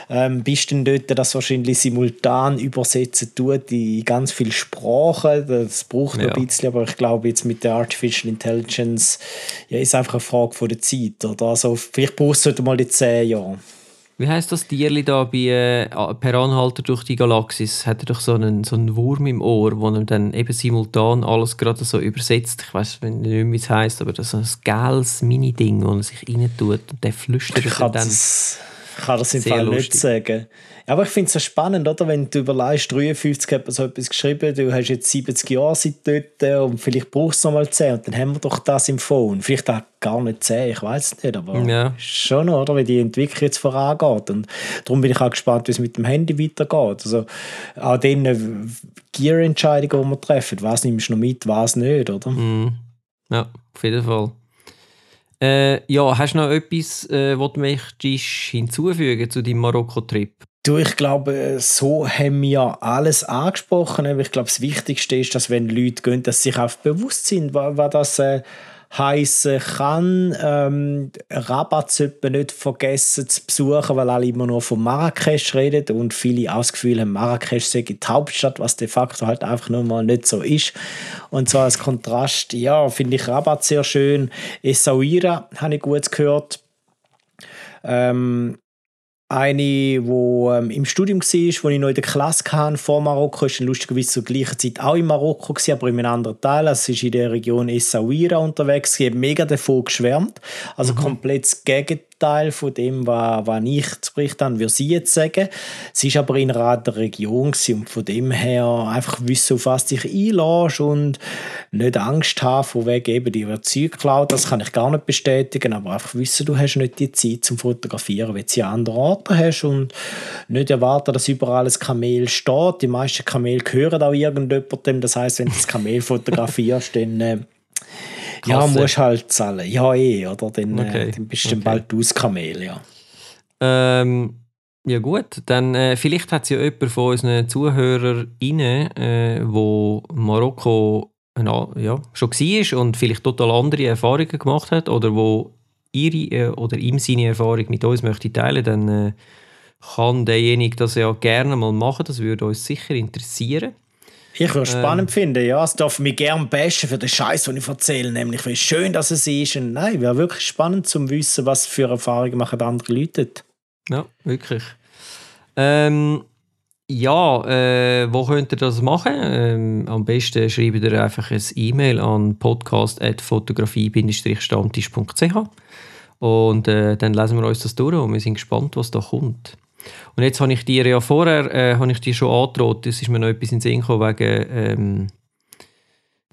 ähm, bist du dort, das wahrscheinlich simultan übersetzen tut in ganz viele Sprachen. Das braucht ja. ein bisschen, aber ich glaube jetzt mit der Artificial Intelligence ja, ist einfach eine Frage von der Zeit. Oder? Also vielleicht brauchst du mal die 10 Jahre. Wie heißt das Tierli da bei äh, Per Anhalter durch die Galaxis? Hat er doch so einen, so einen Wurm im Ohr, wo er dann eben simultan alles gerade so übersetzt. Ich weiß nicht mehr, wie es heißt, aber das ist ein geiles Mini-Ding, wo er sich rein tut und der flüstert ich dann. Das, ich kann das im Fall lustig. nicht sagen. Aber ich finde es so spannend, oder? wenn du überlegst, 53 hat man so etwas geschrieben, du hast jetzt 70 Jahre seit dort und vielleicht brauchst du noch mal 10 und dann haben wir doch das im Phone. Vielleicht auch gar nicht 10, ich weiß es nicht, aber ja. schon, oder? wie die Entwicklung jetzt vorangeht. Und darum bin ich auch gespannt, wie es mit dem Handy weitergeht. Also auch den Gear-Entscheidungen, die wir treffen, was nimmst du noch mit, was nicht, oder? Mm. Ja, auf jeden Fall. Äh, ja, hast du noch etwas, äh, was du möchtest hinzufügen zu deinem Marokko-Trip? Du, ich glaube, so haben wir alles angesprochen. Ich glaube, das Wichtigste ist, dass wenn Leute gehen, dass sie sich auch bewusst sind, was, das äh, heißen kann. Ähm, Rabat sollte nicht vergessen zu besuchen, weil alle immer nur von Marrakesch reden und viele auch das Gefühl haben, Marrakesch sei die Hauptstadt, was de facto halt einfach nur mal nicht so ist. Und so als Kontrast, ja, finde ich Rabat sehr schön. Essaouira habe ich gut gehört. Ähm, eine, wo ähm, im Studium war, wo ich noch in der Klasse hatte, vor Marokko, ist lustigerweise zur gleichen Zeit auch in Marokko, gewesen, aber in einem anderen Teil. Also ist in der Region Essaouira unterwegs. Ich habe mega davon geschwärmt. Also mhm. komplett das Gegenteil Teil von dem, was, was ich zu berichten habe, würde sie jetzt sagen. Sie ist aber in einer anderen Region und von dem her einfach wissen, auf was dich einlässt und nicht Angst haben, von wegen eben, die Zeug geklaut, das kann ich gar nicht bestätigen, aber einfach wissen, du hast nicht die Zeit zum Fotografieren, wenn du sie an anderen Orten hast und nicht erwarten, dass überall ein Kamel steht. Die meisten Kamel gehören auch irgendjemandem, das heißt, wenn du das Kamel fotografierst, dann äh, ja, musst halt zahlen. Ja, eh, oder? Dann, äh, okay. äh, dann bist du okay. bald aus Kamel, ja. Ähm, ja gut, dann äh, vielleicht hat es ja jemand von unseren ZuhörerInnen, äh, wo Marokko na, ja, schon war und vielleicht total andere Erfahrungen gemacht hat oder wo ihre äh, oder ihm seine Erfahrung mit uns möchte teilen, dann äh, kann derjenige das ja gerne mal machen. Das würde uns sicher interessieren. Ich würde es ähm, spannend finden, ja. Es darf mich gerne bashen für den Scheiß, den ich erzähle, nämlich wie schön dass es ist. Und nein, wäre wirklich spannend zu wissen, was für Erfahrungen machen andere Leute. Ja, wirklich. Ähm, ja, äh, wo könnt ihr das machen? Ähm, am besten schreibt ihr einfach ein E-Mail an podcast.fotografie-stammtisch.ch und äh, dann lesen wir uns das durch und wir sind gespannt, was da kommt. Und jetzt habe ich dir ja vorher äh, habe ich dir schon angedroht, es ist mir noch etwas in Sinn gekommen wegen ähm,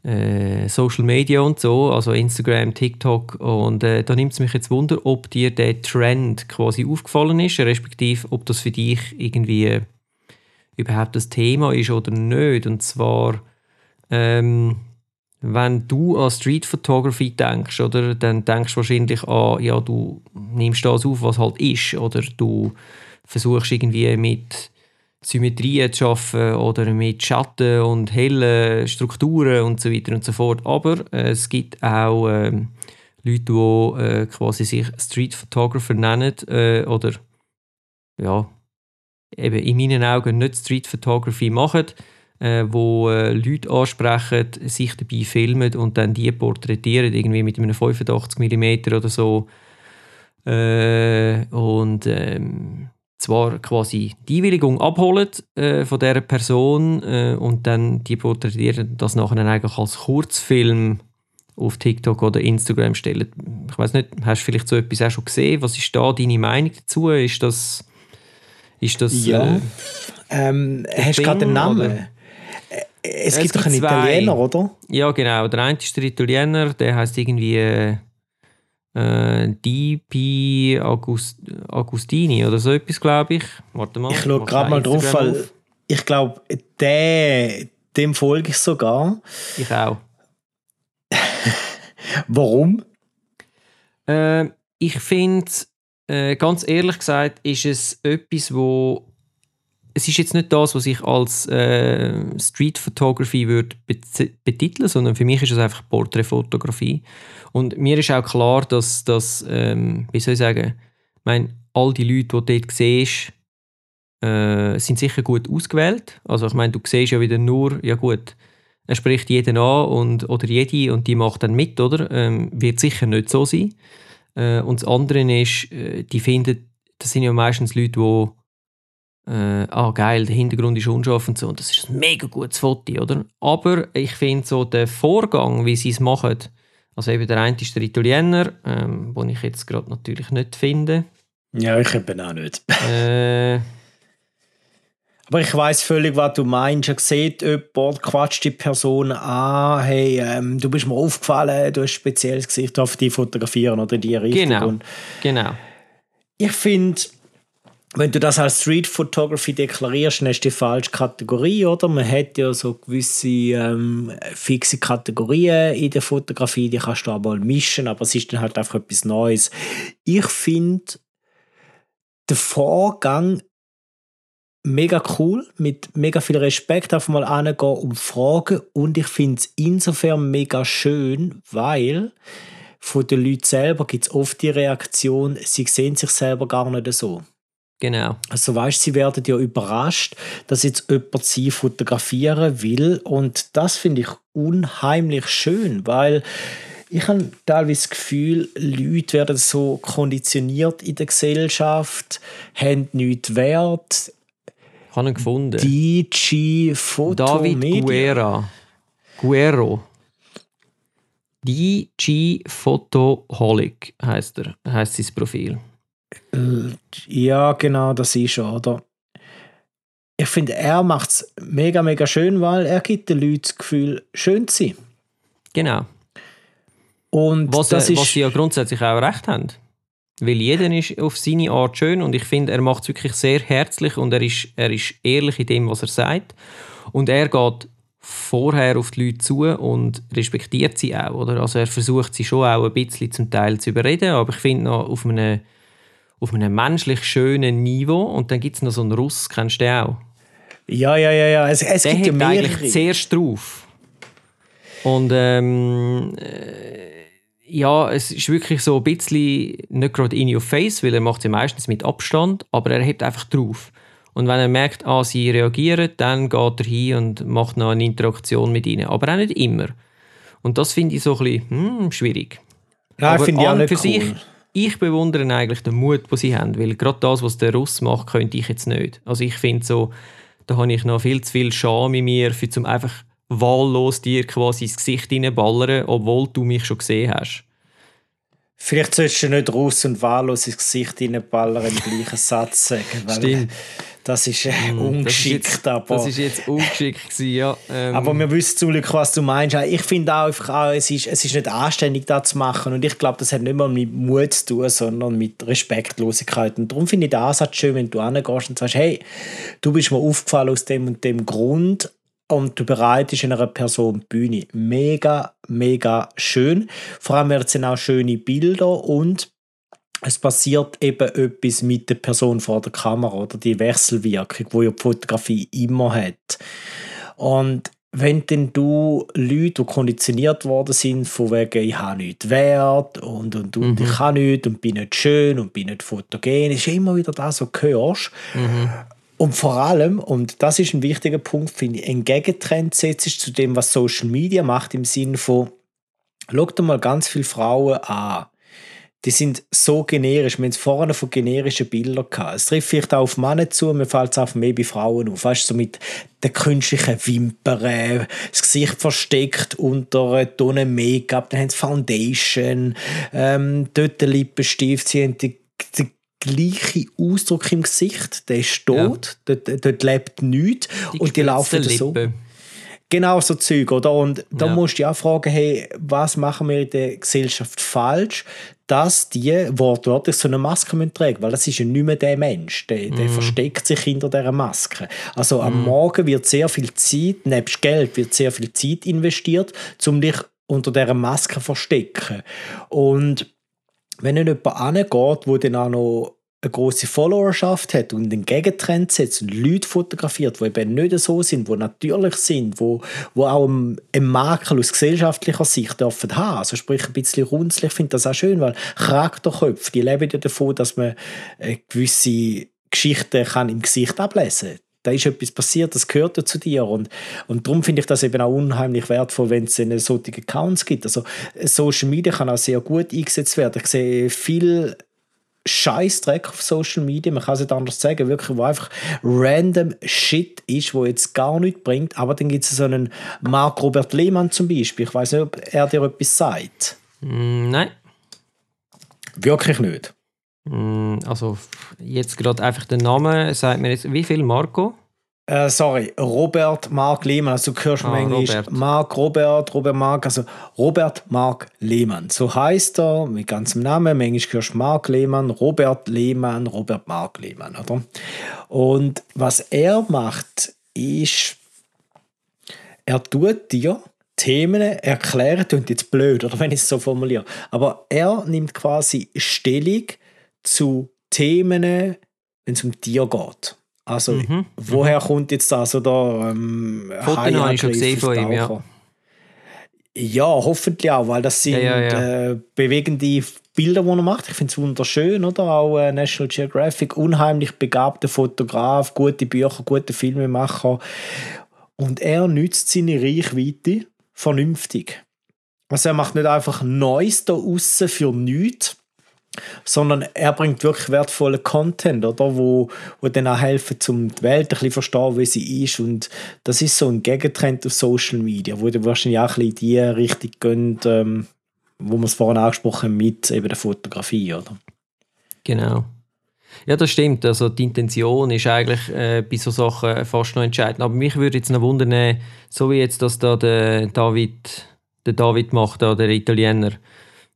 äh, Social Media und so, also Instagram, TikTok. Und äh, da nimmt es mich jetzt Wunder, ob dir der Trend quasi aufgefallen ist, respektive ob das für dich irgendwie überhaupt das Thema ist oder nicht. Und zwar, ähm, wenn du an Street Photography denkst, oder, dann denkst du wahrscheinlich an, ja, du nimmst das auf, was halt ist, oder du versuchst irgendwie mit Symmetrien zu arbeiten oder mit Schatten und hellen Strukturen und so weiter und so fort. Aber äh, es gibt auch äh, Leute, die äh, quasi sich Street Photographer nennen äh, oder ja, eben in meinen Augen nicht Street Photography machen, äh, wo äh, Leute ansprechen, sich dabei filmen und dann die porträtieren, irgendwie mit einem 85 mm oder so. Äh, und ähm, zwar quasi die Einwilligung abholen äh, von der Person äh, und dann die porträtieren das nachher eigentlich als Kurzfilm auf TikTok oder Instagram stellen. Ich weiß nicht, hast du vielleicht so etwas auch schon gesehen? Was ist da deine Meinung dazu? Ist das ist das ja. Äh, ähm, hast du gerade den Namen? Oder? Äh, es, es gibt doch einen zwei. Italiener, oder? Ja, genau. Der eine ist der Italiener, der heißt irgendwie äh, DP August, Agustini oder so etwas, glaube ich. Warte mal. Ich schaue gerade mal drauf, weil ich glaube, dem folge ich sogar. Ich auch. Warum? Äh, ich finde, äh, ganz ehrlich gesagt, ist es etwas, wo es ist jetzt nicht das, was ich als äh, Street Photography würde betiteln, sondern für mich ist es einfach Porträtfotografie. Und mir ist auch klar, dass, dass ähm, wie soll ich sagen, ich meine, all die Leute, die du dort siehst, äh, sind sicher gut ausgewählt. Also ich meine, du siehst ja wieder nur, ja gut, er spricht jeden an und, oder jede und die macht dann mit, oder? Ähm, wird sicher nicht so sein. Äh, und das andere ist, äh, die finden, das sind ja meistens Leute, die äh, ah geil, der Hintergrund ist unscharf und so, und das ist ein mega gutes Foto, oder? Aber ich finde so der Vorgang, wie sie es machen, also eben der eine ist der Italiener, ähm, den ich jetzt gerade natürlich nicht finde. Ja, ich eben auch nicht. Äh, aber ich weiß völlig, was du meinst. Er sieht jemand, quatscht die Person an, hey, ähm, du bist mir aufgefallen, du hast ein spezielles Gesicht, auf die fotografieren oder in die Richtung. Genau, genau. Ich finde, wenn du das als Street Photography deklarierst, dann du die falsche Kategorie, oder? Man hat ja so gewisse ähm, fixe Kategorien in der Fotografie, die kannst du auch mal mischen, aber es ist dann halt einfach etwas Neues. Ich finde den Vorgang mega cool, mit mega viel Respekt einfach mal angehen und fragen und ich finde es insofern mega schön, weil von den Leuten selber gibt es oft die Reaktion, sie sehen sich selber gar nicht so. Genau. Also weißt, sie werden ja überrascht, dass jetzt jemand sie fotografieren will und das finde ich unheimlich schön, weil ich habe teilweise das Gefühl, Leute werden so konditioniert in der Gesellschaft, haben nichts wert. Ich habe ihn gefunden. DJ Foto David. Guerra. Guerro. DJ Photoholic heißt er, heißt sein Profil. Ja, genau, das ist er, oder? Ich finde, er macht es mega, mega schön, weil er gibt den Leuten das Gefühl, schön zu sein. Genau. Und Was, das äh, ist, was sie ja grundsätzlich auch recht haben. Weil jeder ist auf seine Art schön und ich finde, er macht es wirklich sehr herzlich und er ist, er ist ehrlich in dem, was er sagt. Und er geht vorher auf die Leute zu und respektiert sie auch. Oder? Also er versucht sie schon auch ein bisschen zum Teil zu überreden, aber ich finde noch auf einem, auf einem menschlich schönen Niveau und dann gibt es noch so einen Russ, kennst du den auch? ja, ja, ja, ja. Es, es Der gibt ja mehrere. eigentlich zuerst drauf. Und ähm, äh, ja, es ist wirklich so ein bisschen nicht gerade in your face, weil er macht ja meistens mit Abstand, aber er hebt einfach drauf. Und wenn er merkt, ah, sie reagieren, dann geht er hin und macht noch eine Interaktion mit ihnen. Aber auch nicht immer. Und das finde ich so ein bisschen hm, schwierig. Nein, finde ich auch nicht für cool. sich, ich bewundere eigentlich den Mut, den sie haben, weil gerade das, was der Russ macht, könnte ich jetzt nicht. Also ich finde so, da habe ich noch viel zu viel Scham in mir, für zum einfach wahllos dir quasi ins Gesicht hineinballern, obwohl du mich schon gesehen hast. Vielleicht solltest du nicht raus und wahllos ins Gesicht reinballern im gleichen Satz sagen. Stimmt. Das ist äh, Das ist ungeschickt, jetzt, aber... Das ist jetzt ungeschickt gewesen, ja. Ähm, Aber wir wissen zum Glück, was du meinst. Ich finde auch, einfach auch es, ist, es ist nicht anständig, das zu machen. Und ich glaube, das hat nicht mal mit Mut zu tun, sondern mit Respektlosigkeit. Und darum finde ich den Ansatz schön, wenn du angehst und sagst, hey, du bist mir aufgefallen aus dem und dem Grund und du bereitest einer Person die Bühne. Mega, mega schön. Vor allem werden es auch schöne Bilder und es passiert eben etwas mit der Person vor der Kamera oder die Wechselwirkung, wo ja die Fotografie immer hat. Und wenn denn du Leute, die konditioniert worden sind, von wegen, ich habe nichts wert und, und, und ich kann nichts und bin nicht schön und bin nicht fotogen, ist ja immer wieder das, was du hörst. Und vor allem, und das ist ein wichtiger Punkt, finde ich, ein Gegentrend setzt zu dem, was Social Media macht, im Sinne von, schau dir mal ganz viele Frauen an. Die sind so generisch. Wir haben es vorhin von generischen Bildern gehabt. Es trifft vielleicht auch auf Männer zu, mir fällt es auch mehr bei Frauen auf. Weißt du, so mit den künstlichen Wimpern, das Gesicht versteckt unter Tonnen Make-up, dann haben sie Foundation, ähm, dort der Lippenstift, sie haben die, die gleiche Ausdruck im Gesicht, der ist tot, dort, dort lebt nichts und die laufen so. Genau so Zeug, oder? Und da Ja. musst du auch fragen, hey, was machen wir in der Gesellschaft falsch, dass die wortwörtlich so eine Maske müssen tragen Weil das ist ja nicht mehr der Mensch. Der, der versteckt sich hinter dieser Maske. Also am Morgen wird sehr viel Zeit, nebst Geld, wird sehr viel Zeit investiert, um dich unter dieser Maske zu verstecken. Und wenn dann jemand angeht, der dann auch noch eine große Followerschaft hat und den Gegentrend setzt und Leute fotografiert, die eben nicht so sind, die natürlich sind, wo, wo auch einen Makel aus gesellschaftlicher Sicht dürfen haben. Also sprich ein bisschen runzlig, ich finde das auch schön, weil Charakterköpfe, die leben ja davon, dass man äh, gewisse Geschichten kann im Gesicht ablesen kann. Da ist etwas passiert, das gehört ja zu dir. Und, und darum finde ich das eben auch unheimlich wertvoll, wenn es solche Accounts gibt. Also Social Media kann auch sehr gut eingesetzt werden. Ich sehe viel Scheißdreck auf Social Media, man kann es nicht anders sagen, wirklich, wo einfach random Shit ist, wo jetzt gar nichts bringt, aber dann gibt es so einen Marc Robert Lehmann zum Beispiel, ich weiß nicht, ob er dir etwas sagt. Mm, nein. Wirklich nicht. Mm, Also jetzt gerade einfach der Name sagt mir jetzt, wie viel Marco? Äh, sorry, Robert Mark Lehmann. Also du hörst ah, manchmal Mark Robert, Robert Mark, also Robert Mark Lehmann. So heißt er mit ganzem Namen. Manchmal hörst du Mark Lehmann, Robert Lehmann, Robert Mark Lehmann, oder? Und was er macht, ist, er tut dir Themen erklären, klingt jetzt blöd, oder wenn ich es so formuliere, aber er nimmt quasi Stellung zu Themen, wenn es um Tier geht. Also, mhm. woher mhm. kommt jetzt das? Oder, ähm, Fotos habe ich schon gesehen von ihm, ja. Ja, hoffentlich auch, weil das sind ja, ja. Äh, bewegende Bilder, die er macht. Ich finde es wunderschön, oder? Auch äh, National Geographic, unheimlich begabter Fotograf, gute Bücher, gute Filmemacher. Und er nützt seine Reichweite vernünftig. Also er macht nicht einfach Neues da außen für nichts, sondern er bringt wirklich wertvollen Content, oder? Wo, wo dann auch helfen, um die Welt ein bisschen verstehen, wie sie ist. Und das ist so ein Gegentrend auf Social Media, wo dann wahrscheinlich auch ein bisschen die Richtung gehen, ähm, wo wir es vorhin angesprochen haben, mit eben der Fotografie, oder? Genau. Ja, das stimmt. Also die Intention ist eigentlich äh, bei so Sachen fast noch entscheidend. Aber mich würde jetzt noch wundern, so wie jetzt das da der David, der David macht, der Italiener,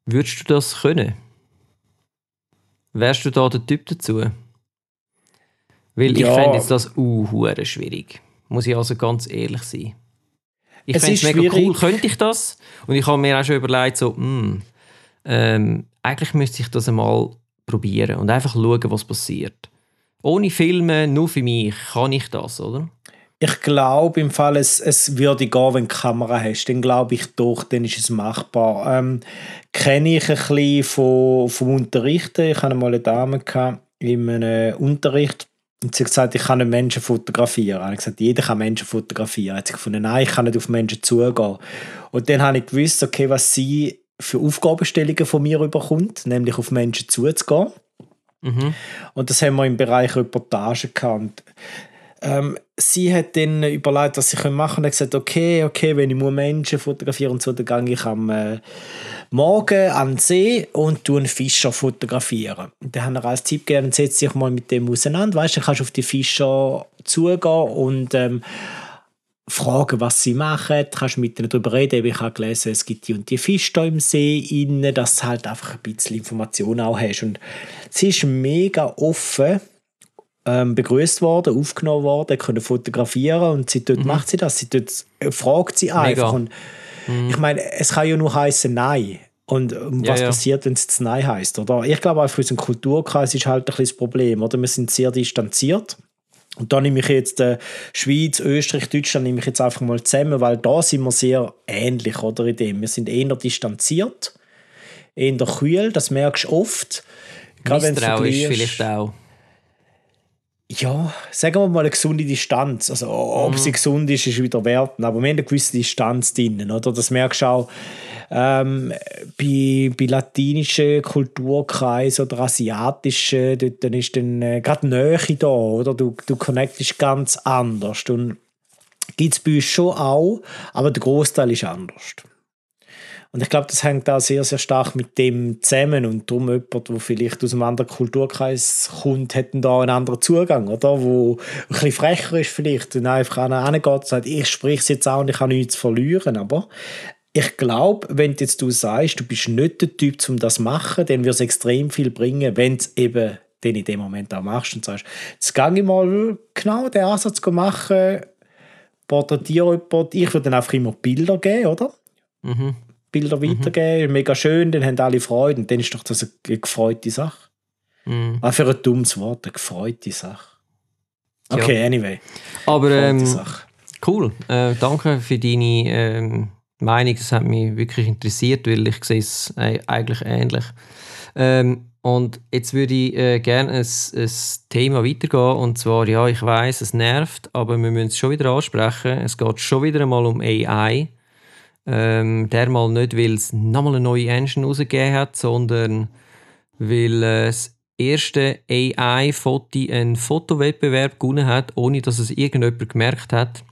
würdest du das können? Wärst du da der Typ dazu? Weil ja. ich fände jetzt das uh, schwierig. Muss ich also ganz ehrlich sein. Ich fände es mega schwierig. cool, könnte ich das? Und ich habe mir auch schon überlegt, so, mh, hm, ähm, eigentlich müsste ich das einmal probieren und einfach schauen, was passiert. Ohne Filme, nur für mich, kann ich das, oder? Ich glaube im Fall, es, es würde gehen, wenn du die Kamera hast. Dann glaube ich doch, dann ist es machbar. Ähm, Kenne ich ein bisschen von, vom Unterrichten. Ich hatte mal eine Dame in einem Unterricht und sie hat gesagt, ich kann nicht Menschen fotografieren. Ich habe gesagt, jeder kann Menschen fotografieren. Hat sie gefunden, nein, ich kann nicht auf Menschen zugehen. Und dann habe ich gewusst, okay, was sie für Aufgabenstellungen von mir überkommt, nämlich auf Menschen zuzugehen. Mhm. Und das haben wir im Bereich Reportage gehabt. Ähm, sie hat dann überlegt, was sie machen können. Und hat gesagt, okay, okay, wenn ich Menschen fotografieren und so, dann gehe ich am äh, Morgen an den See und tue einen Fischer fotografieren. Und dann haben wir als Tipp gegeben, setz dich mal mit dem auseinander. Weißt du, dann kannst auf die Fischer zugehen und ähm, fragen, was sie machen. Du kannst mit ihnen darüber reden. Ich habe gelesen, es gibt die und die Fische da im See, innen, dass du halt einfach ein bisschen Informationen auch hast. Und sie ist mega offen ähm, begrüßt worden, aufgenommen worden, können fotografieren und sie dort mhm. macht sie das. Sie dort äh, fragt sie einfach. Und mhm. Ich meine, es kann ja nur heißen Nein. Und ähm, was ja, passiert, wenn es Nein heißt, oder? Ich glaube, auch für unseren Kulturkreis ist halt ein bisschen das Problem, oder? Wir sind sehr distanziert. Und da nehme ich jetzt äh, Schweiz, Österreich, Deutschland nehme ich jetzt einfach mal zusammen, weil da sind wir sehr ähnlich, oder? In dem. Wir sind eher distanziert, eher kühl, das merkst du oft. Misstrauisch vielleicht auch ja, sagen wir mal eine gesunde Distanz. Also, ob mhm. sie gesund ist, ist wieder werten. Aber wir haben eine gewisse Distanz drin, oder? Das merkst du auch ähm, bei, bei latinischen Kulturkreisen oder asiatischen, dort dann ist dann äh, gerade Nähe da, oder? Du, du connectest ganz anders. Und gibt es bei uns schon auch, aber der Großteil ist anders. Und ich glaube, das hängt auch sehr, sehr stark mit dem zusammen. Und darum jemand, der vielleicht aus einem anderen Kulturkreis kommt, hat da einen anderen Zugang, oder? Wo ein bisschen frecher ist vielleicht und einfach an geht und sagt, ich spreche es jetzt auch und ich habe nichts verlieren. Aber ich glaube, wenn jetzt du sagst, du bist nicht der Typ, um das zu machen, dann wird es extrem viel bringen, wenn es eben den in dem Moment auch machst und sagst, jetzt gehe ich mal genau den Ansatz machen, porträtiere jemanden, ich würde dann einfach immer Bilder geben, oder? Mhm. Bilder mhm. weitergeben, mega schön, dann haben alle Freude und dann ist doch das eine gefreute Sache. Mhm. Auch für ein dummes Wort, eine gefreute Sache. Okay, ja. anyway. Aber ähm, cool, äh, danke für deine ähm, Meinung, das hat mich wirklich interessiert, weil ich sehe es äh, eigentlich ähnlich. Ähm, und jetzt würde ich äh, gerne ein, ein Thema weitergehen. Und zwar, ja, ich weiß, es nervt, aber wir müssen es schon wieder ansprechen. Es geht schon wieder einmal um AI. Ähm, der mal nicht, weil es nochmal eine neue Engine rausgegeben hat, sondern weil äh, das erste AI-Foto einen Fotowettbewerb gewonnen hat, ohne dass es irgendjemand gemerkt hat.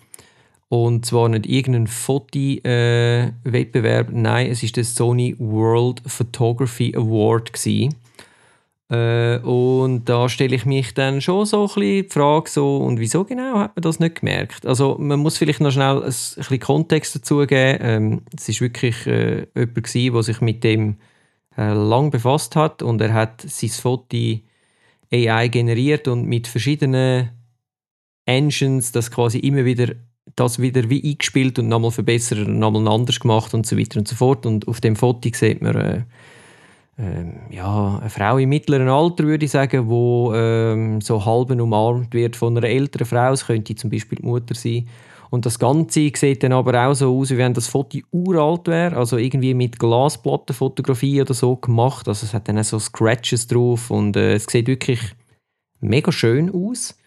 Und zwar nicht irgendein Fotowettbewerb, äh, nein, es ist der Sony World Photography Award gewesen. Äh, und da stelle ich mich dann schon so ein bisschen die Frage, so, und wieso genau hat man das nicht gemerkt? Also man muss vielleicht noch schnell ein, bisschen Kontext dazu geben. Ähm, es war wirklich äh, jemand der sich mit dem äh, lang befasst hat und er hat sein Foto AI generiert und mit verschiedenen Engines das quasi immer wieder das wieder wie eingespielt und nochmal verbessert und nochmal anders gemacht und so weiter und so fort. Und auf dem Foto sieht man äh, äh, ja, eine Frau im mittleren Alter, würde ich sagen, wo äh, so halb umarmt wird von einer älteren Frau. Es könnte zum Beispiel die Mutter sein. Und das Ganze sieht dann aber auch so aus, wie wenn das Foto uralt wäre, also irgendwie mit Glasplattenfotografie oder so gemacht. Also es hat dann so Scratches drauf und äh, es sieht wirklich mega schön aus.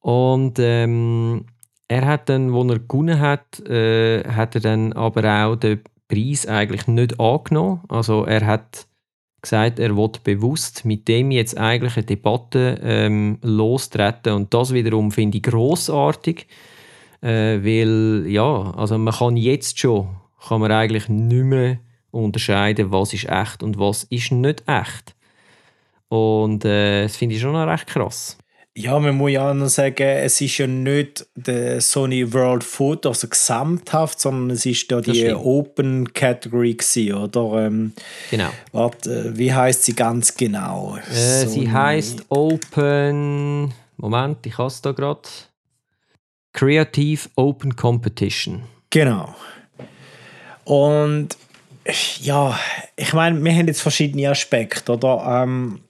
Und ähm, er hat dann, wo er gewonnen hat, äh, hat er dann aber auch den Preis eigentlich nicht angenommen. Also er hat gesagt, er will bewusst mit dem jetzt eigentlich eine Debatte ähm, lostreten und das wiederum finde ich großartig, äh, weil ja, also man kann jetzt schon, kann man eigentlich nicht mehr unterscheiden, was ist echt und was ist nicht echt. Und äh, das finde ich schon recht krass. Ja, man muss ja auch noch sagen, es ist ja nicht der Sony World Food, also gesamthaft, sondern es ist da die Open Category gewesen, oder? Ähm, genau. Warte, äh, wie heißt sie ganz genau? Äh, sie heißt Open. Moment, ich habe es da gerade. Creative Open Competition. Genau. Und ja, ich meine, wir haben jetzt verschiedene Aspekte, oder? Ähm,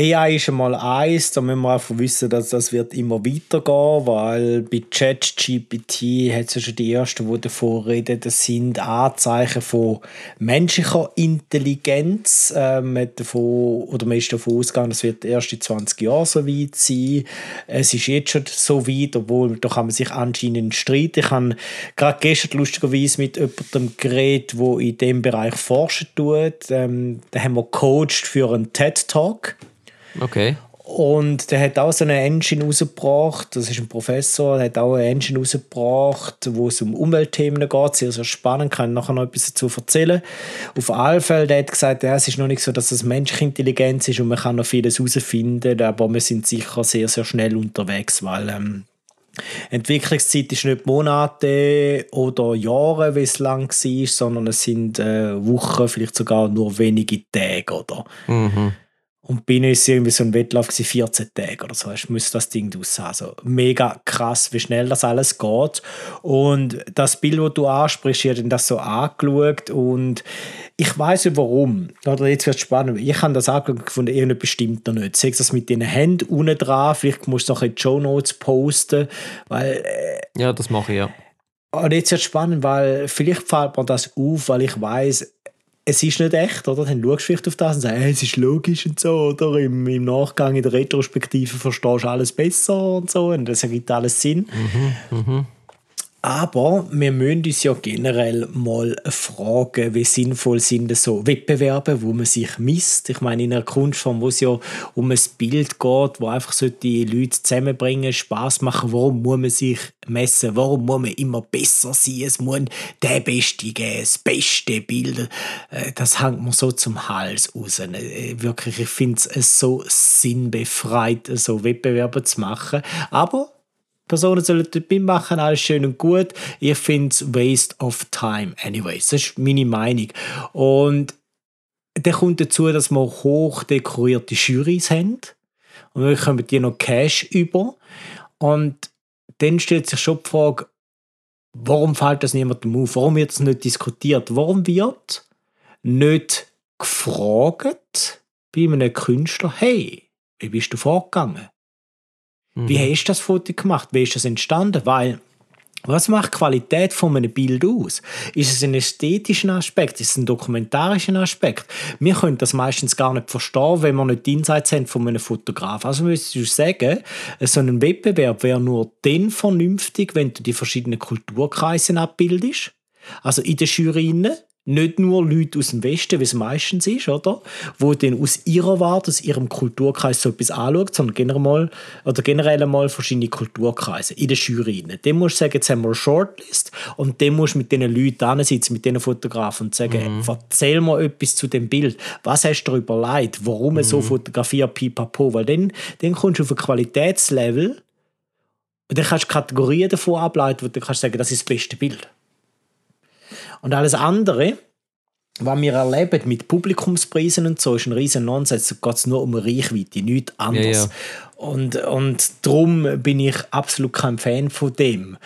AI ist einmal eins, da müssen wir einfach wissen, dass das wird immer weitergehen, weil bei ChatGPT hat es ja schon die ersten, die davon reden, das sind Anzeichen von menschlicher Intelligenz. Ähm, man, davon, oder man ist davon ausgegangen, das wird erst in 20 Jahren so weit sein. Es ist jetzt schon so weit, obwohl da kann man sich anscheinend streiten. Ich habe gerade gestern lustigerweise mit jemandem geredet, der in dem Bereich forschen tut. Ähm, da haben wir coacht für einen TED-Talk. Okay. Und der hat auch so eine Engine rausgebracht, das ist ein Professor, der hat auch eine Engine rausgebracht, wo es um Umweltthemen geht, sehr, sehr spannend, kann ich nachher noch etwas dazu erzählen. Auf alle Fälle, der hat gesagt, ja, es ist noch nicht so, dass es menschliche Intelligenz ist und man kann noch vieles herausfinden, aber wir sind sicher sehr, sehr schnell unterwegs, weil ähm, Entwicklungszeit ist nicht Monate oder Jahre, wie es lang war, sondern es sind äh, Wochen, vielleicht sogar nur wenige Tage, oder? Mhm. Und bei uns war irgendwie so ein Wettlauf 14 Tage oder so. Ich muss das Ding aussehen. Also mega krass, wie schnell das alles geht. Und das Bild, das du ansprichst, ich habe das so angeschaut und ich weiß nicht warum. Oder jetzt wird es spannend. Ich habe das angeschaut gefunden, irgendein bestimmt noch nicht. Sag das mit den Händen unten dran. Vielleicht musst du noch in die Show Notes posten. Weil, äh, ja, das mache ich, ja. Und jetzt wird es spannend, weil vielleicht fällt mir das auf, weil ich weiß es ist nicht echt, oder? Dann schaust du vielleicht auf das und sagst, hey, es ist logisch und so, oder? Im, Im Nachgang, in der Retrospektive verstehst du alles besser und so und das ergibt alles Sinn. Mhm, mh. Aber wir müssen uns ja generell mal fragen, wie sinnvoll sind so Wettbewerbe, wo man sich misst. Ich meine, in einer Kunstform, wo es ja um ein Bild geht, wo einfach so die Leute zusammenbringen, Spaß machen, warum muss man sich messen? Warum muss man immer besser sein? Es muss der Beste geben, das beste Bild. Äh, das hängt mir so zum Hals raus. Äh, wirklich, ich finde es so sinnbefreit, so Wettbewerbe zu machen. Aber Personen sollen dort mitmachen, alles schön und gut. Ich finde es Waste of Time. Anyways, das ist meine Meinung. Und dann kommt dazu, dass wir hoch dekorierte Jurys haben. Und dann kommen die noch Cash über. Und dann stellt sich schon die Frage, warum fällt das niemandem auf? Warum wird es nicht diskutiert? Warum wird nicht gefragt bei einem Künstler, hey, wie bist du vorgegangen? Mhm. Wie hast du das Foto gemacht? Wie ist das entstanden? Weil was macht die Qualität von einem Bild aus? Ist es ein ästhetischer Aspekt? Ist es ein dokumentarischer Aspekt? Wir können das meistens gar nicht verstehen, wenn wir nicht die Insights haben von einem Fotograf. Also müsstest du sagen, so ein Wettbewerb wäre nur dann vernünftig, wenn du die verschiedenen Kulturkreise abbildest. Also in der Jury nicht nur Leute aus dem Westen, wie es meistens ist, oder? Wo dann aus ihrer Warte, aus ihrem Kulturkreis so etwas anschaut, sondern generell mal, oder generell mal verschiedene Kulturkreise in der Jury. Dann musst du sagen, jetzt haben wir eine Shortlist und dann musst du mit diesen Leuten sitzen, mit diesen Fotografen und sagen, mhm. erzähl mir etwas zu dem Bild. Was hast du darüber leid? Warum mhm. so fotografiert, pipapo? Weil dann, dann kommst du auf ein Qualitätslevel und dann kannst du Kategorien davon ableiten, wo du kannst sagen, das ist das beste Bild. Und alles andere, was wir erleben mit Publikumspreisen und so, ist ein riesen Nonsens. Da geht es nur um Reichweite, nichts anderes. Ja, ja. Und, und darum bin ich absolut kein Fan von dem.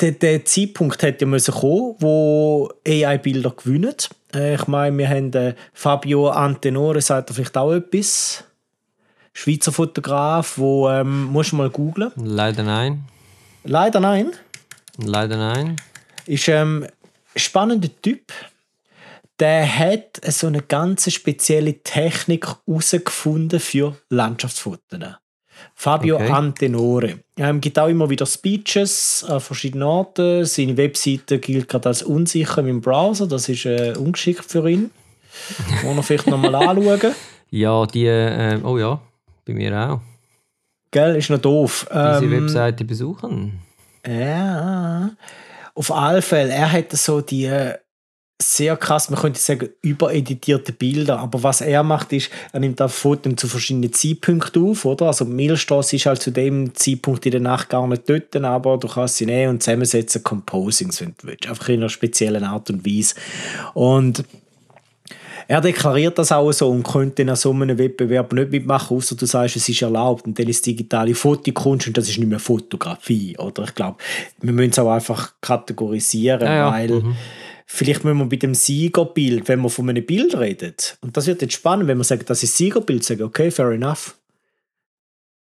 Der, der Zeitpunkt hätte ja müssen kommen, wo AI-Bilder gewinnen. Äh, ich meine, wir haben äh, Fabio Antenore, sagt er vielleicht auch etwas. Schweizer Fotograf, wo ähm, musst du mal googlen. Leider nein. Leider nein. Leider nein. Ist ähm, spannender Typ. Der hat so eine ganz spezielle Technik herausgefunden für Landschaftsfotos. Fabio okay. Antenore. Er gibt auch immer wieder Speeches an verschiedenen Orten. Seine Webseite gilt gerade als unsicher im Browser. Das ist äh, ungeschickt für ihn. Wollen wir vielleicht nochmal anschauen? Ja, die. Äh, oh ja, bei mir auch. Gell, ist noch doof. Diese ähm, Webseite besuchen. Ja. Auf alle Fälle, er hat so die äh, sehr krass, man könnte sagen, übereditierte Bilder. Aber was er macht, ist, er nimmt auch Fotos zu verschiedenen Zeitpunkten auf, oder? Also Milchstraße ist halt zu dem Zeitpunkt in der Nacht gar nicht dort, aber du kannst sie nehmen und zusammensetzen, Composings, wenn du willst. Einfach in einer speziellen Art und Weise. Und er deklariert das auch so und könnte in so einem Wettbewerb nicht mitmachen, außer du sagst, es ist erlaubt und dann ist digitale Fotokunst und das ist nicht mehr Fotografie. Oder ich glaube, wir müssen es auch einfach kategorisieren, ja, ja. weil mhm. vielleicht müssen wir bei dem Siegerbild, wenn wir von einem Bild reden, und das wird jetzt spannend, wenn wir sagen, das ist Siegerbild, sagen, okay, fair enough.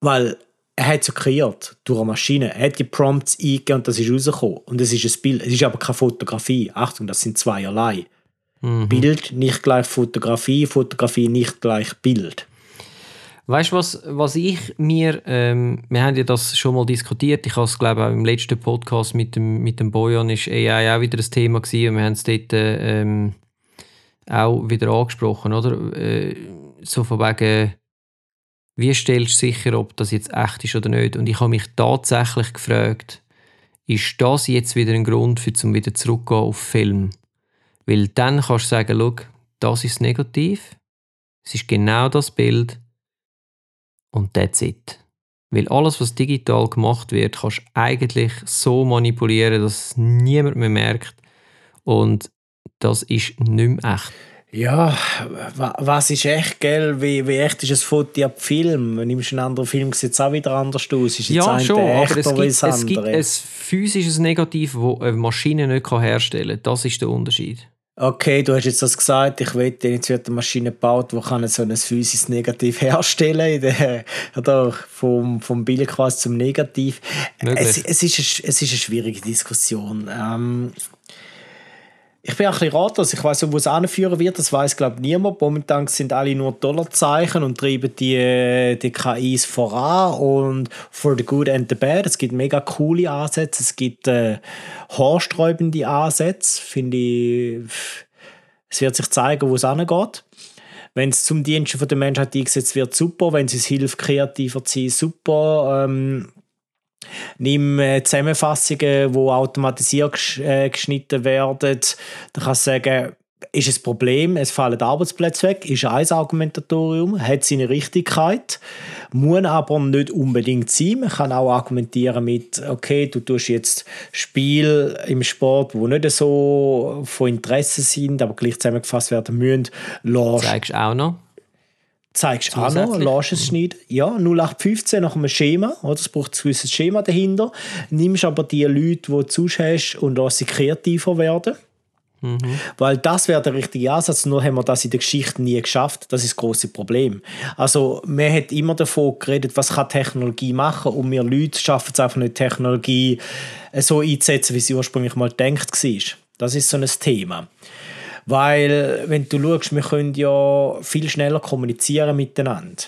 Weil er hat es ja kreiert durch eine Maschine. Er hat die Prompts eingegeben und das ist rausgekommen. Und es ist ein Bild. Es ist aber keine Fotografie. Achtung, das sind zweierlei. Mhm. Bild nicht gleich Fotografie, Fotografie nicht gleich Bild. Weißt du, was, was ich mir, ähm, wir haben ja das schon mal diskutiert, ich habe es glaube auch im letzten Podcast mit dem, mit dem Bojan, ist AI auch wieder ein Thema gewesen und wir haben es dort ähm, auch wieder angesprochen, oder? Äh, so von wegen, wie stellst du sicher, ob das jetzt echt ist oder nicht? Und ich habe mich tatsächlich gefragt, ist das jetzt wieder ein Grund, für zum wieder zurückgehen auf Film? Weil dann kannst du sagen, schau, das ist negativ, es ist genau das Bild und that's it. Weil alles, was digital gemacht wird, kannst du eigentlich so manipulieren, dass es niemand mehr merkt. Und das ist nicht mehr echt. Ja, was ist echt, gell? Wie, wie echt ist ein Foto ab Film? Nimmst du einen anderen Film, sieht es auch wieder anders aus. Ist ja, schon, aber es gibt, es gibt ein physisches Negativ, das eine Maschine nicht herstellen kann. Das ist der Unterschied. Okay, du hast jetzt das gesagt, ich wette, jetzt wird eine Maschine gebaut, die kann so ein physisches Negativ herstellen kann, oder vom, vom Bild quasi zum Negativ. Es, es, ist eine, es ist eine schwierige Diskussion. Ähm, ich bin auch ein bisschen ratlos. Ich weiß wo es anführen wird. Das weiß glaube ich niemand. Momentan sind alle nur Dollarzeichen und treiben die, die KIs voran und for the good and the bad. Es gibt mega coole Ansätze. Es gibt äh, haarsträubende Ansätze. Finde ich, es wird sich zeigen, wo es angeht. Wenn es zum Dienst der Menschheit eingesetzt wird, super. Wenn es hilft, kreativer zu sein, super. Ähm, Nimm äh, Zusammenfassungen, die automatisiert äh, geschnitten werden. Da kannst du sagen, ist ein Problem, es fallen Arbeitsplätze weg, ist ein Argumentatorium, hat seine Richtigkeit, muss aber nicht unbedingt sein. Man kann auch argumentieren mit, okay, du tust jetzt Spiel im Sport, wo nicht so von Interesse sind, aber gleich zusammengefasst werden müssen. Zeigst du auch noch? Zeigst auch noch, lässt es schneiden. Ja, 0815 nach einem Schema, oder? es braucht ein gewisses Schema dahinter. Nimmst aber die Leute, die du hast und lass sie kreativer werden. Mhm. Weil das wäre der richtige Ansatz, nur haben wir das in der Geschichte nie geschafft. Das ist das große Problem. Also, man hat immer davon geredet, was kann Technologie machen und wir Leute schaffen es einfach nicht, Technologie so einzusetzen, wie sie ursprünglich mal gedacht war. Das ist so ein Thema. Weil, wenn du schaust, wir können ja viel schneller kommunizieren miteinander.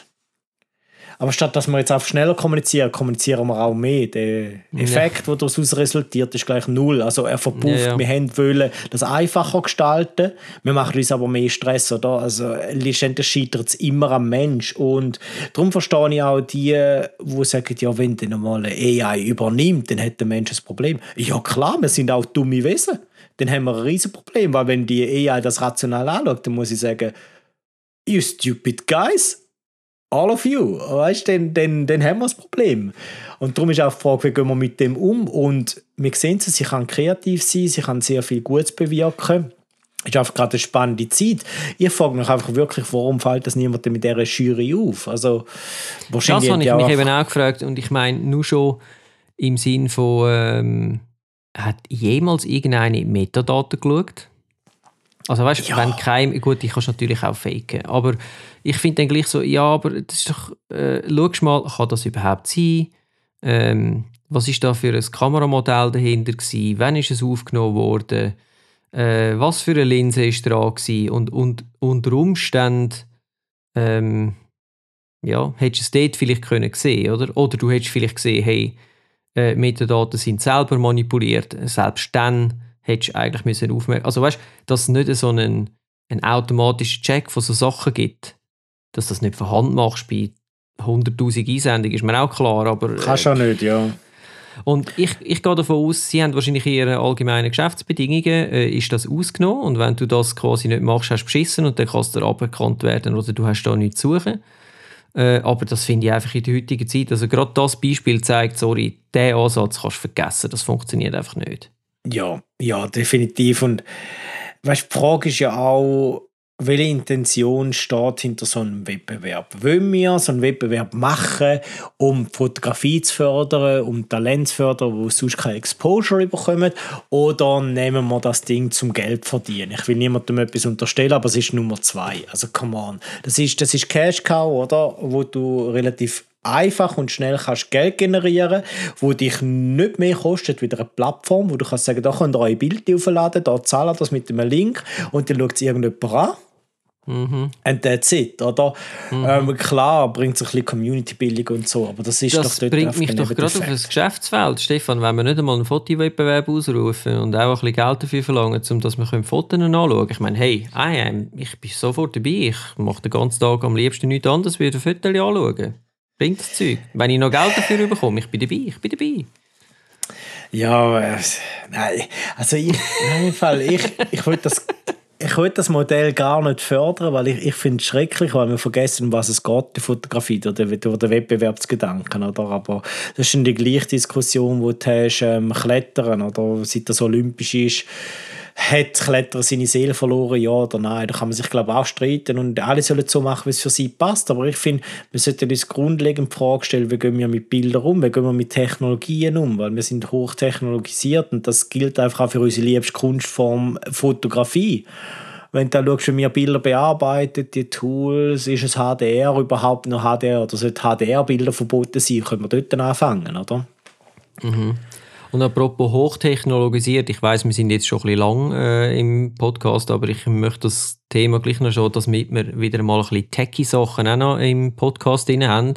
Aber statt dass wir jetzt auf schneller kommunizieren, kommunizieren wir auch mehr. Der Effekt, ja. der daraus resultiert, ist gleich null. Also er verpufft. Ja, ja. Wir haben wollen das einfacher gestalten, wir machen uns aber mehr Stress. Oder? Also letztendlich scheitert es immer am Mensch. Und darum verstehe ich auch die, die sagen, ja, wenn dann mal eine AI übernimmt, dann hat der Mensch ein Problem. Ja klar, wir sind auch dumme Wesen. Dann haben wir ein Riesenproblem, weil wenn die AI das rational anschaut, dann muss ich sagen, you stupid guys, all of you, weißt, dann, dann, dann haben wir das Problem. Und darum ist auch die Frage, wie gehen wir mit dem um? Und wir sehen sie, sie kann kreativ sein, sie kann sehr viel Gutes bewirken. Es ist einfach gerade eine spannende Zeit. Ich frage mich einfach wirklich, warum fällt das niemand mit dieser Jury auf? Also, wahrscheinlich das habe ich mich eben auch gefragt. Und ich meine, nur schon im Sinn von, ähm, hat jemals irgendeine Metadaten geschaut? Also weißt du, ja. wenn kein, gut, ich kann es natürlich auch faken, aber ich finde dann gleich so, ja, aber das ist doch, äh, schau mal, kann das überhaupt sein? Ähm, was ist da für ein Kameramodell dahinter gewesen? Wann ist es aufgenommen worden? Äh, was für eine Linse ist dran gewesen? Und, und unter Umständen, ähm, ja, hättest du es dort vielleicht können sehen, oder? Oder du hättest vielleicht gesehen, hey, äh, Metadaten sind selber manipuliert, selbst dann hättest du eigentlich müssen aufmerken Also weißt, dass es nicht so einen, einen automatischen Check von so Sachen gibt, dass du das nicht von Hand machst bei 100'000 Einsendungen, ist mir auch klar, aber... Äh, Kannst du auch nicht, ja. Und ich, ich gehe davon aus, sie haben wahrscheinlich in ihren allgemeinen Geschäftsbedingungen äh, ist das ausgenommen und wenn du das quasi nicht machst, hast du beschissen und dann kannst du aberkannt werden oder du hast da nichts zu suchen. Äh, aber das finde ich einfach in der heutigen Zeit, also gerade das Beispiel zeigt, sorry, diesen Ansatz kannst du vergessen, das funktioniert einfach nicht. Ja, ja, definitiv. Und weißt, die Frage ist ja auch, welche Intention steht hinter so einem Wettbewerb? Wollen wir so einen Wettbewerb machen, um Fotografie zu fördern, um Talent zu fördern, wo sonst keine Exposure bekommen? Oder nehmen wir das Ding zum Geld verdienen? Ich will niemandem etwas unterstellen, aber es ist Nummer zwei. Also, come on. Das ist, das ist Cash Cow, oder? Wo du relativ einfach und schnell kannst Geld generieren, wo dich nicht mehr kostet wie eine Plattform, wo du kannst sagen, da könnt ihr eure Bilder aufladen, da zahlen das mit einem Link und dann schaut es irgendjemand an. Mhm. And that's it, oder? Mhm. Ähm, klar bringt es ein bisschen Community-Bildung und so, aber das ist das doch dort bringt mich doch gerade auf das Geschäftsfeld, Stefan, wenn wir nicht einmal einen Fotowettbewerb ausrufen und auch ein bisschen Geld dafür verlangen, um dass wir Fotos anschauen. Ich meine, hey, I am, ich bin sofort dabei, ich mache den ganzen Tag am liebsten nichts anderes, als ein Fotos anschauen. Bringt das Zeug. Wenn ich noch Geld dafür bekomme, ich bin dabei, ich bin dabei. Ja, äh, nein, also ich, in Fall, ich, ich wollte das, ich will das Modell gar nicht fördern, weil ich, ich finde es schrecklich, weil wir vergessen, was es geht, die Fotografie oder der Wettbewerbsgedanken, oder? Aber das ist die gleiche Diskussion, die du hast, ähm, Klettern, oder? Seit das olympisch ist, hat Kletterer seine Seele verloren, ja oder nein? Da kann man sich, glaube ich, auch streiten und alle sollen so machen, wie es für sie passt. Aber ich finde, wir sollten uns grundlegend die Frage stellen, wie gehen wir mit Bildern um, wie gehen wir mit Technologien um, weil wir sind hochtechnologisiert und das gilt einfach auch für unsere liebste Kunstform Fotografie wenn du schaust, wie wir Bilder bearbeitet, die Tools, ist es HDR überhaupt noch HDR oder sollte HDR-Bilder verboten sein, können wir dort anfangen, oder? Mhm. Und apropos hochtechnologisiert, ich weiß, wir sind jetzt schon ein bisschen lang äh, im Podcast, aber ich möchte das Thema gleich noch schon, dass wir wieder mal ein bisschen Techie-Sachen auch noch im Podcast drin haben.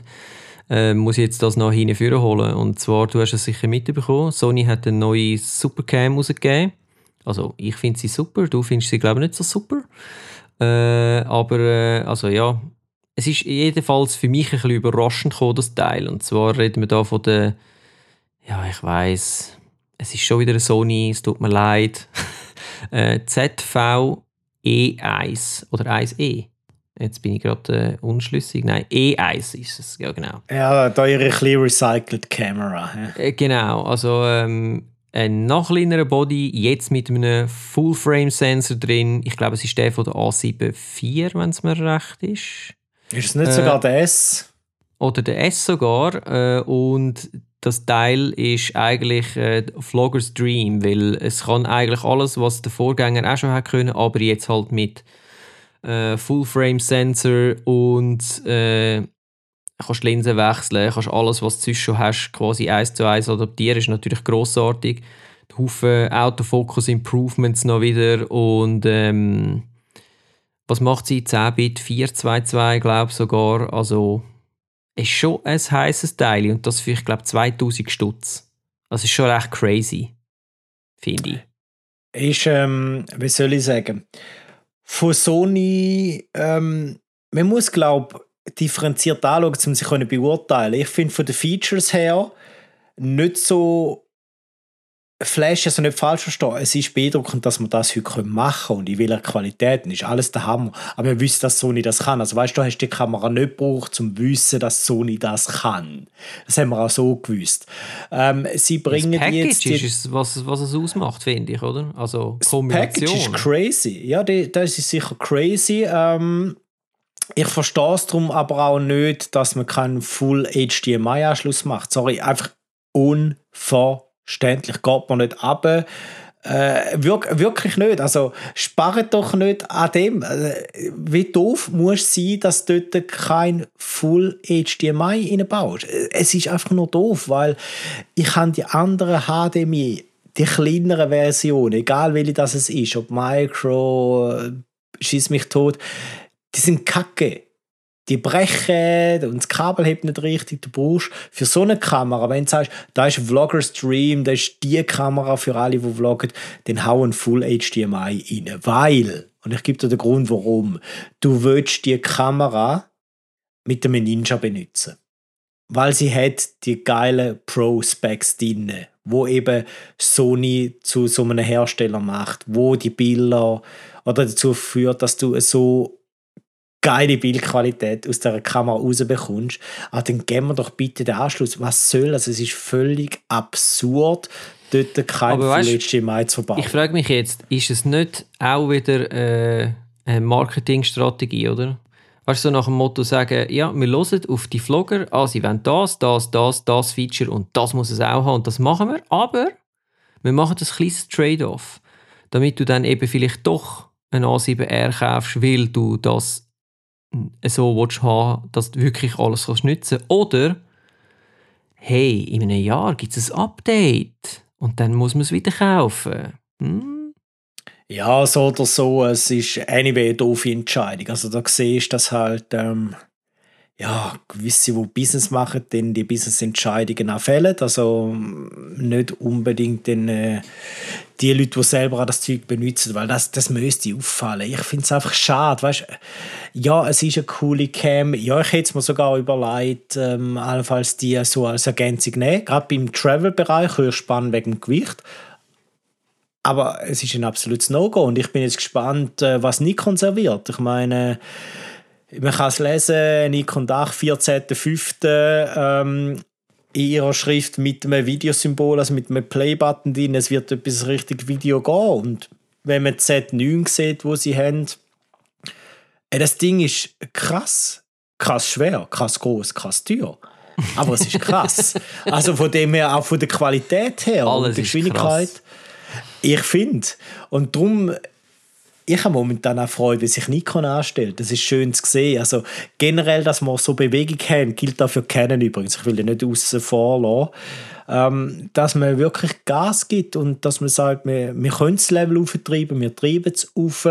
Äh, muss ich jetzt das noch hinführen holen. Und zwar, du hast es sicher mitbekommen, Sony hat eine neue Supercam rausgegeben. Also ich finde sie super, du findest sie glaube ich nicht so super. Äh, aber äh, also ja, es ist jedenfalls für mich ein bisschen überraschend gekommen, das Teil. Und zwar reden wir da von der ja, ich weiß, es ist schon wieder eine Sony, es tut mir leid. äh, ZV E1 oder 1E. Jetzt bin ich gerade äh, unschlüssig. Nein, E1 ist es, ja genau. Ja, da ihre ein recycled Kamera. Ja. Äh, genau, also ähm, ein noch kleinerer Body, jetzt mit einem Full-Frame-Sensor drin. Ich glaube, es ist der von der A7 IV, wenn es mir recht ist. Ist es nicht äh, sogar der S? Oder der S sogar. Äh, und das Teil ist eigentlich äh, Vloggers Dream, weil es kann eigentlich alles, was der Vorgänger auch schon hat können, aber jetzt halt mit äh, Full Frame Sensor und äh, kannst Linsen wechseln, kannst alles, was du schon hast, quasi eins zu eins adaptieren, ist natürlich großartig. Haufen Autofocus Improvements noch wieder und ähm, was macht sie? 10 Bit 422 glaube ich sogar, also ist schon ein heißes Teil und das für, ich glaube, 2000 Stutz. Das ist schon recht crazy, finde ich. Ist, ähm, wie soll ich sagen, von Sony, ähm, man muss, glaube ich, differenziert anschauen, um sich beurteilen Ich finde von den Features her nicht so Flash, also nicht falsch verstehen, es ist beeindruckend, dass man das heute machen können und in welcher Qualität, ist alles der Hammer. Aber wir wissen, dass Sony das kann. Also weißt du, hast die Kamera nicht gebraucht, um zu wissen, dass Sony das kann. Das haben wir auch so gewusst. Ähm, sie bringen das Package jetzt... Die, ist was, was es ausmacht, finde ich, oder? Also Kombination. Das Package ist crazy. Ja, das ist sicher crazy. Ähm, ich verstehe es darum aber auch nicht, dass man keinen Full HDMI-Anschluss macht. Sorry, einfach unverständlich verständlich, geht man nicht ab. Äh, wirk wirklich nicht. Also spart doch nicht an dem. Äh, wie doof muss sein, dass du dort kein Full HDMI reinbaust. Es ist einfach nur doof, weil ich habe die anderen HDMI, die kleineren Versionen, egal welche das es ist, ob Micro, äh, schieß mich tot, die sind kacke die brechen und das Kabel hebt nicht richtig. Du brauchst für so eine Kamera, wenn du sagst, da ist ein Vlogger-Stream, da ist die Kamera für alle, die vloggen, dann hau ein Full HDMI rein. Weil, und ich gebe dir den Grund, warum, du willst die Kamera mit dem Ninja benutzen. Weil sie hat die geile Pro-Specs drin, wo eben Sony zu so einem Hersteller macht, wo die Bilder oder dazu führt, dass du so geile Bildqualität aus der Kamera rausbekommst, aber dann geben wir doch bitte den Anschluss. Was soll das? Es ist völlig absurd, dort kein Full HDMI zu bauen. Ich frage mich jetzt, ist es nicht auch wieder äh, eine Marketingstrategie, oder? Weißt du, so nach dem Motto sagen, ja, wir hören auf die Vlogger, ah, sie wollen das, das, das, das Feature und das muss es auch haben und das machen wir, aber wir machen das kleines Trade-off, damit du dann eben vielleicht doch ein A7R kaufst, weil du das so willst haben, dass du wirklich alles kannst nutzen kannst. Oder, hey, in einem Jahr gibt es ein Update und dann muss man es wieder kaufen. Hm? Ja, so oder so, es ist anyway eine doofe Entscheidung. Also da siehst du, dass halt ähm, ja, gewisse, die Business machen, dann die Business-Entscheidungen auch fällen. Also nicht unbedingt den, äh, die Leute, die selber das Zeug benutzen, weil das, das müsste auffallen. Ich finde es einfach schade. Weißt, ja, es ist eine coole Cam. Ja, ich hätte es mir sogar überlegt, ähm, allenfalls die so als Ergänzung nehmen. Gerade beim Travel-Bereich höher spannend wegen dem Gewicht. Aber es ist ein absolutes No-Go und ich bin jetzt gespannt, äh, was Nikon serviert. Ich meine, man kann es lesen, Nikon Dach, 14.05. Ähm, in ihrer Schrift mit einem Videosymbol, also mit einem Play-Button drin. Es wird etwas richtig Video gehen. Und wenn man die Z9 sieht, wo sie haben, äh, das Ding ist krass. Krass schwer, krass groß, krass teuer. Aber es ist krass. also von dem her, auch von der Qualität her Alles und der Geschwindigkeit. Ich finde. Und darum ich habe momentan auch Freude, wie sich Nikon anstellt. Das ist schön zu sehen. Also generell, dass wir so Bewegung haben, gilt auch für Canon übrigens. Ich will ja nicht außen vor. Ähm, dass man wirklich Gas gibt und dass man sagt, wir, wir können das Level auftreiben, wir treiben es auf.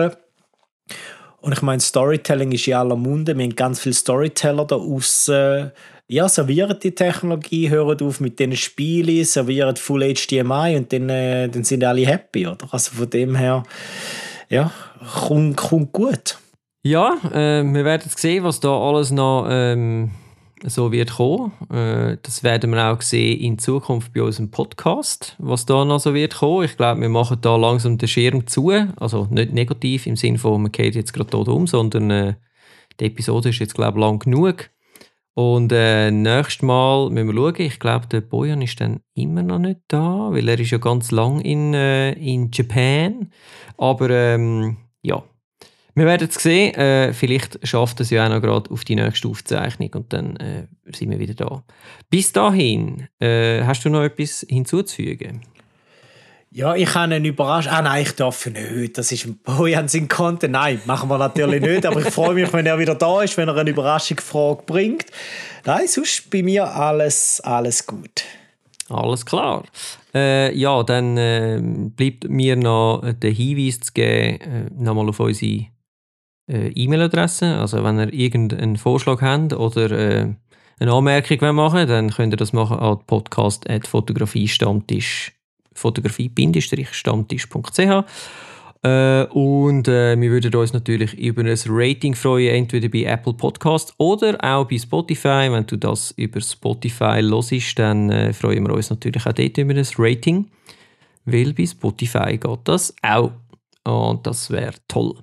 Und ich meine, Storytelling ist in aller Munde. Wir haben ganz viele Storyteller da außen. Ja, servieren die Technologie, hören auf mit diesen Spielen, servieren Full HDMI und dann, äh, dann sind alle happy, oder? Also von dem her ja, kommt, kommt gut. Ja, äh, wir werden sehen, was da alles noch ähm, so wird kommen. Äh, das werden wir auch sehen in Zukunft bei unserem Podcast, was da noch so wird kommen. Ich glaube, wir machen da langsam den Schirm zu. Also nicht negativ im Sinne von, man geht jetzt gerade tot um, sondern äh, die Episode ist jetzt, glaube ich, lang genug. Und äh, nächstes Mal müssen wir schauen. Ich glaube, der Bojan ist dann immer noch nicht da, weil er ist ja ganz lang in, äh, in Japan. Aber ähm, ja, wir werden es sehen. Äh, vielleicht schafft es ja auch noch gerade auf die nächste Aufzeichnung und dann äh, sind wir wieder da. Bis dahin, äh, hast du noch etwas hinzuzufügen? Ja, ich habe einen Überraschung. Ah nein, ich darf nicht. Das ist ein Bojan sein Content. Nein, machen wir natürlich nicht. Aber ich freue mich, wenn er wieder da ist, wenn er eine Überraschungsfrage bringt. Nein, sonst bei mir alles, alles gut. Alles klar. Äh, ja, dann äh, bleibt mir noch der Hinweis zu geben, äh, nochmal auf unsere äh, E-Mail-Adresse. Also wenn ihr irgendeinen Vorschlag habt oder äh, eine Anmerkung machen dann könnt ihr das machen an podcast.fotografiestammtisch fotografie-stammtisch.ch äh, und äh, wir würden uns natürlich über ein Rating freuen, entweder bei Apple Podcast oder auch bei Spotify. Wenn du das über Spotify hörst, dann äh, freuen wir uns natürlich auch dort über ein Rating, weil bei Spotify geht das auch. Und das wäre toll.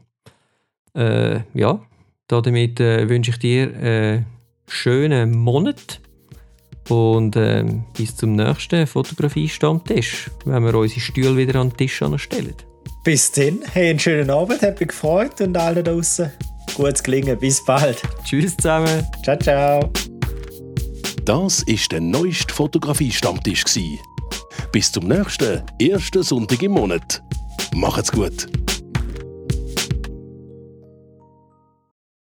Äh, ja, damit äh, wünsche ich dir einen schönen Monat und ähm, bis zum nächsten Fotografie-Stammtisch, wenn wir unsere Stühle wieder an den Tisch anstellen. Bis dann, hey, einen schönen Abend, hat mich gefreut und alle da draußen. Gutes Gelingen, bis bald. Tschüss zusammen. Ciao, ciao. Das ist der neueste Fotografie-Stammtisch. Bis zum nächsten, ersten Sonntag im Monat. Macht's gut.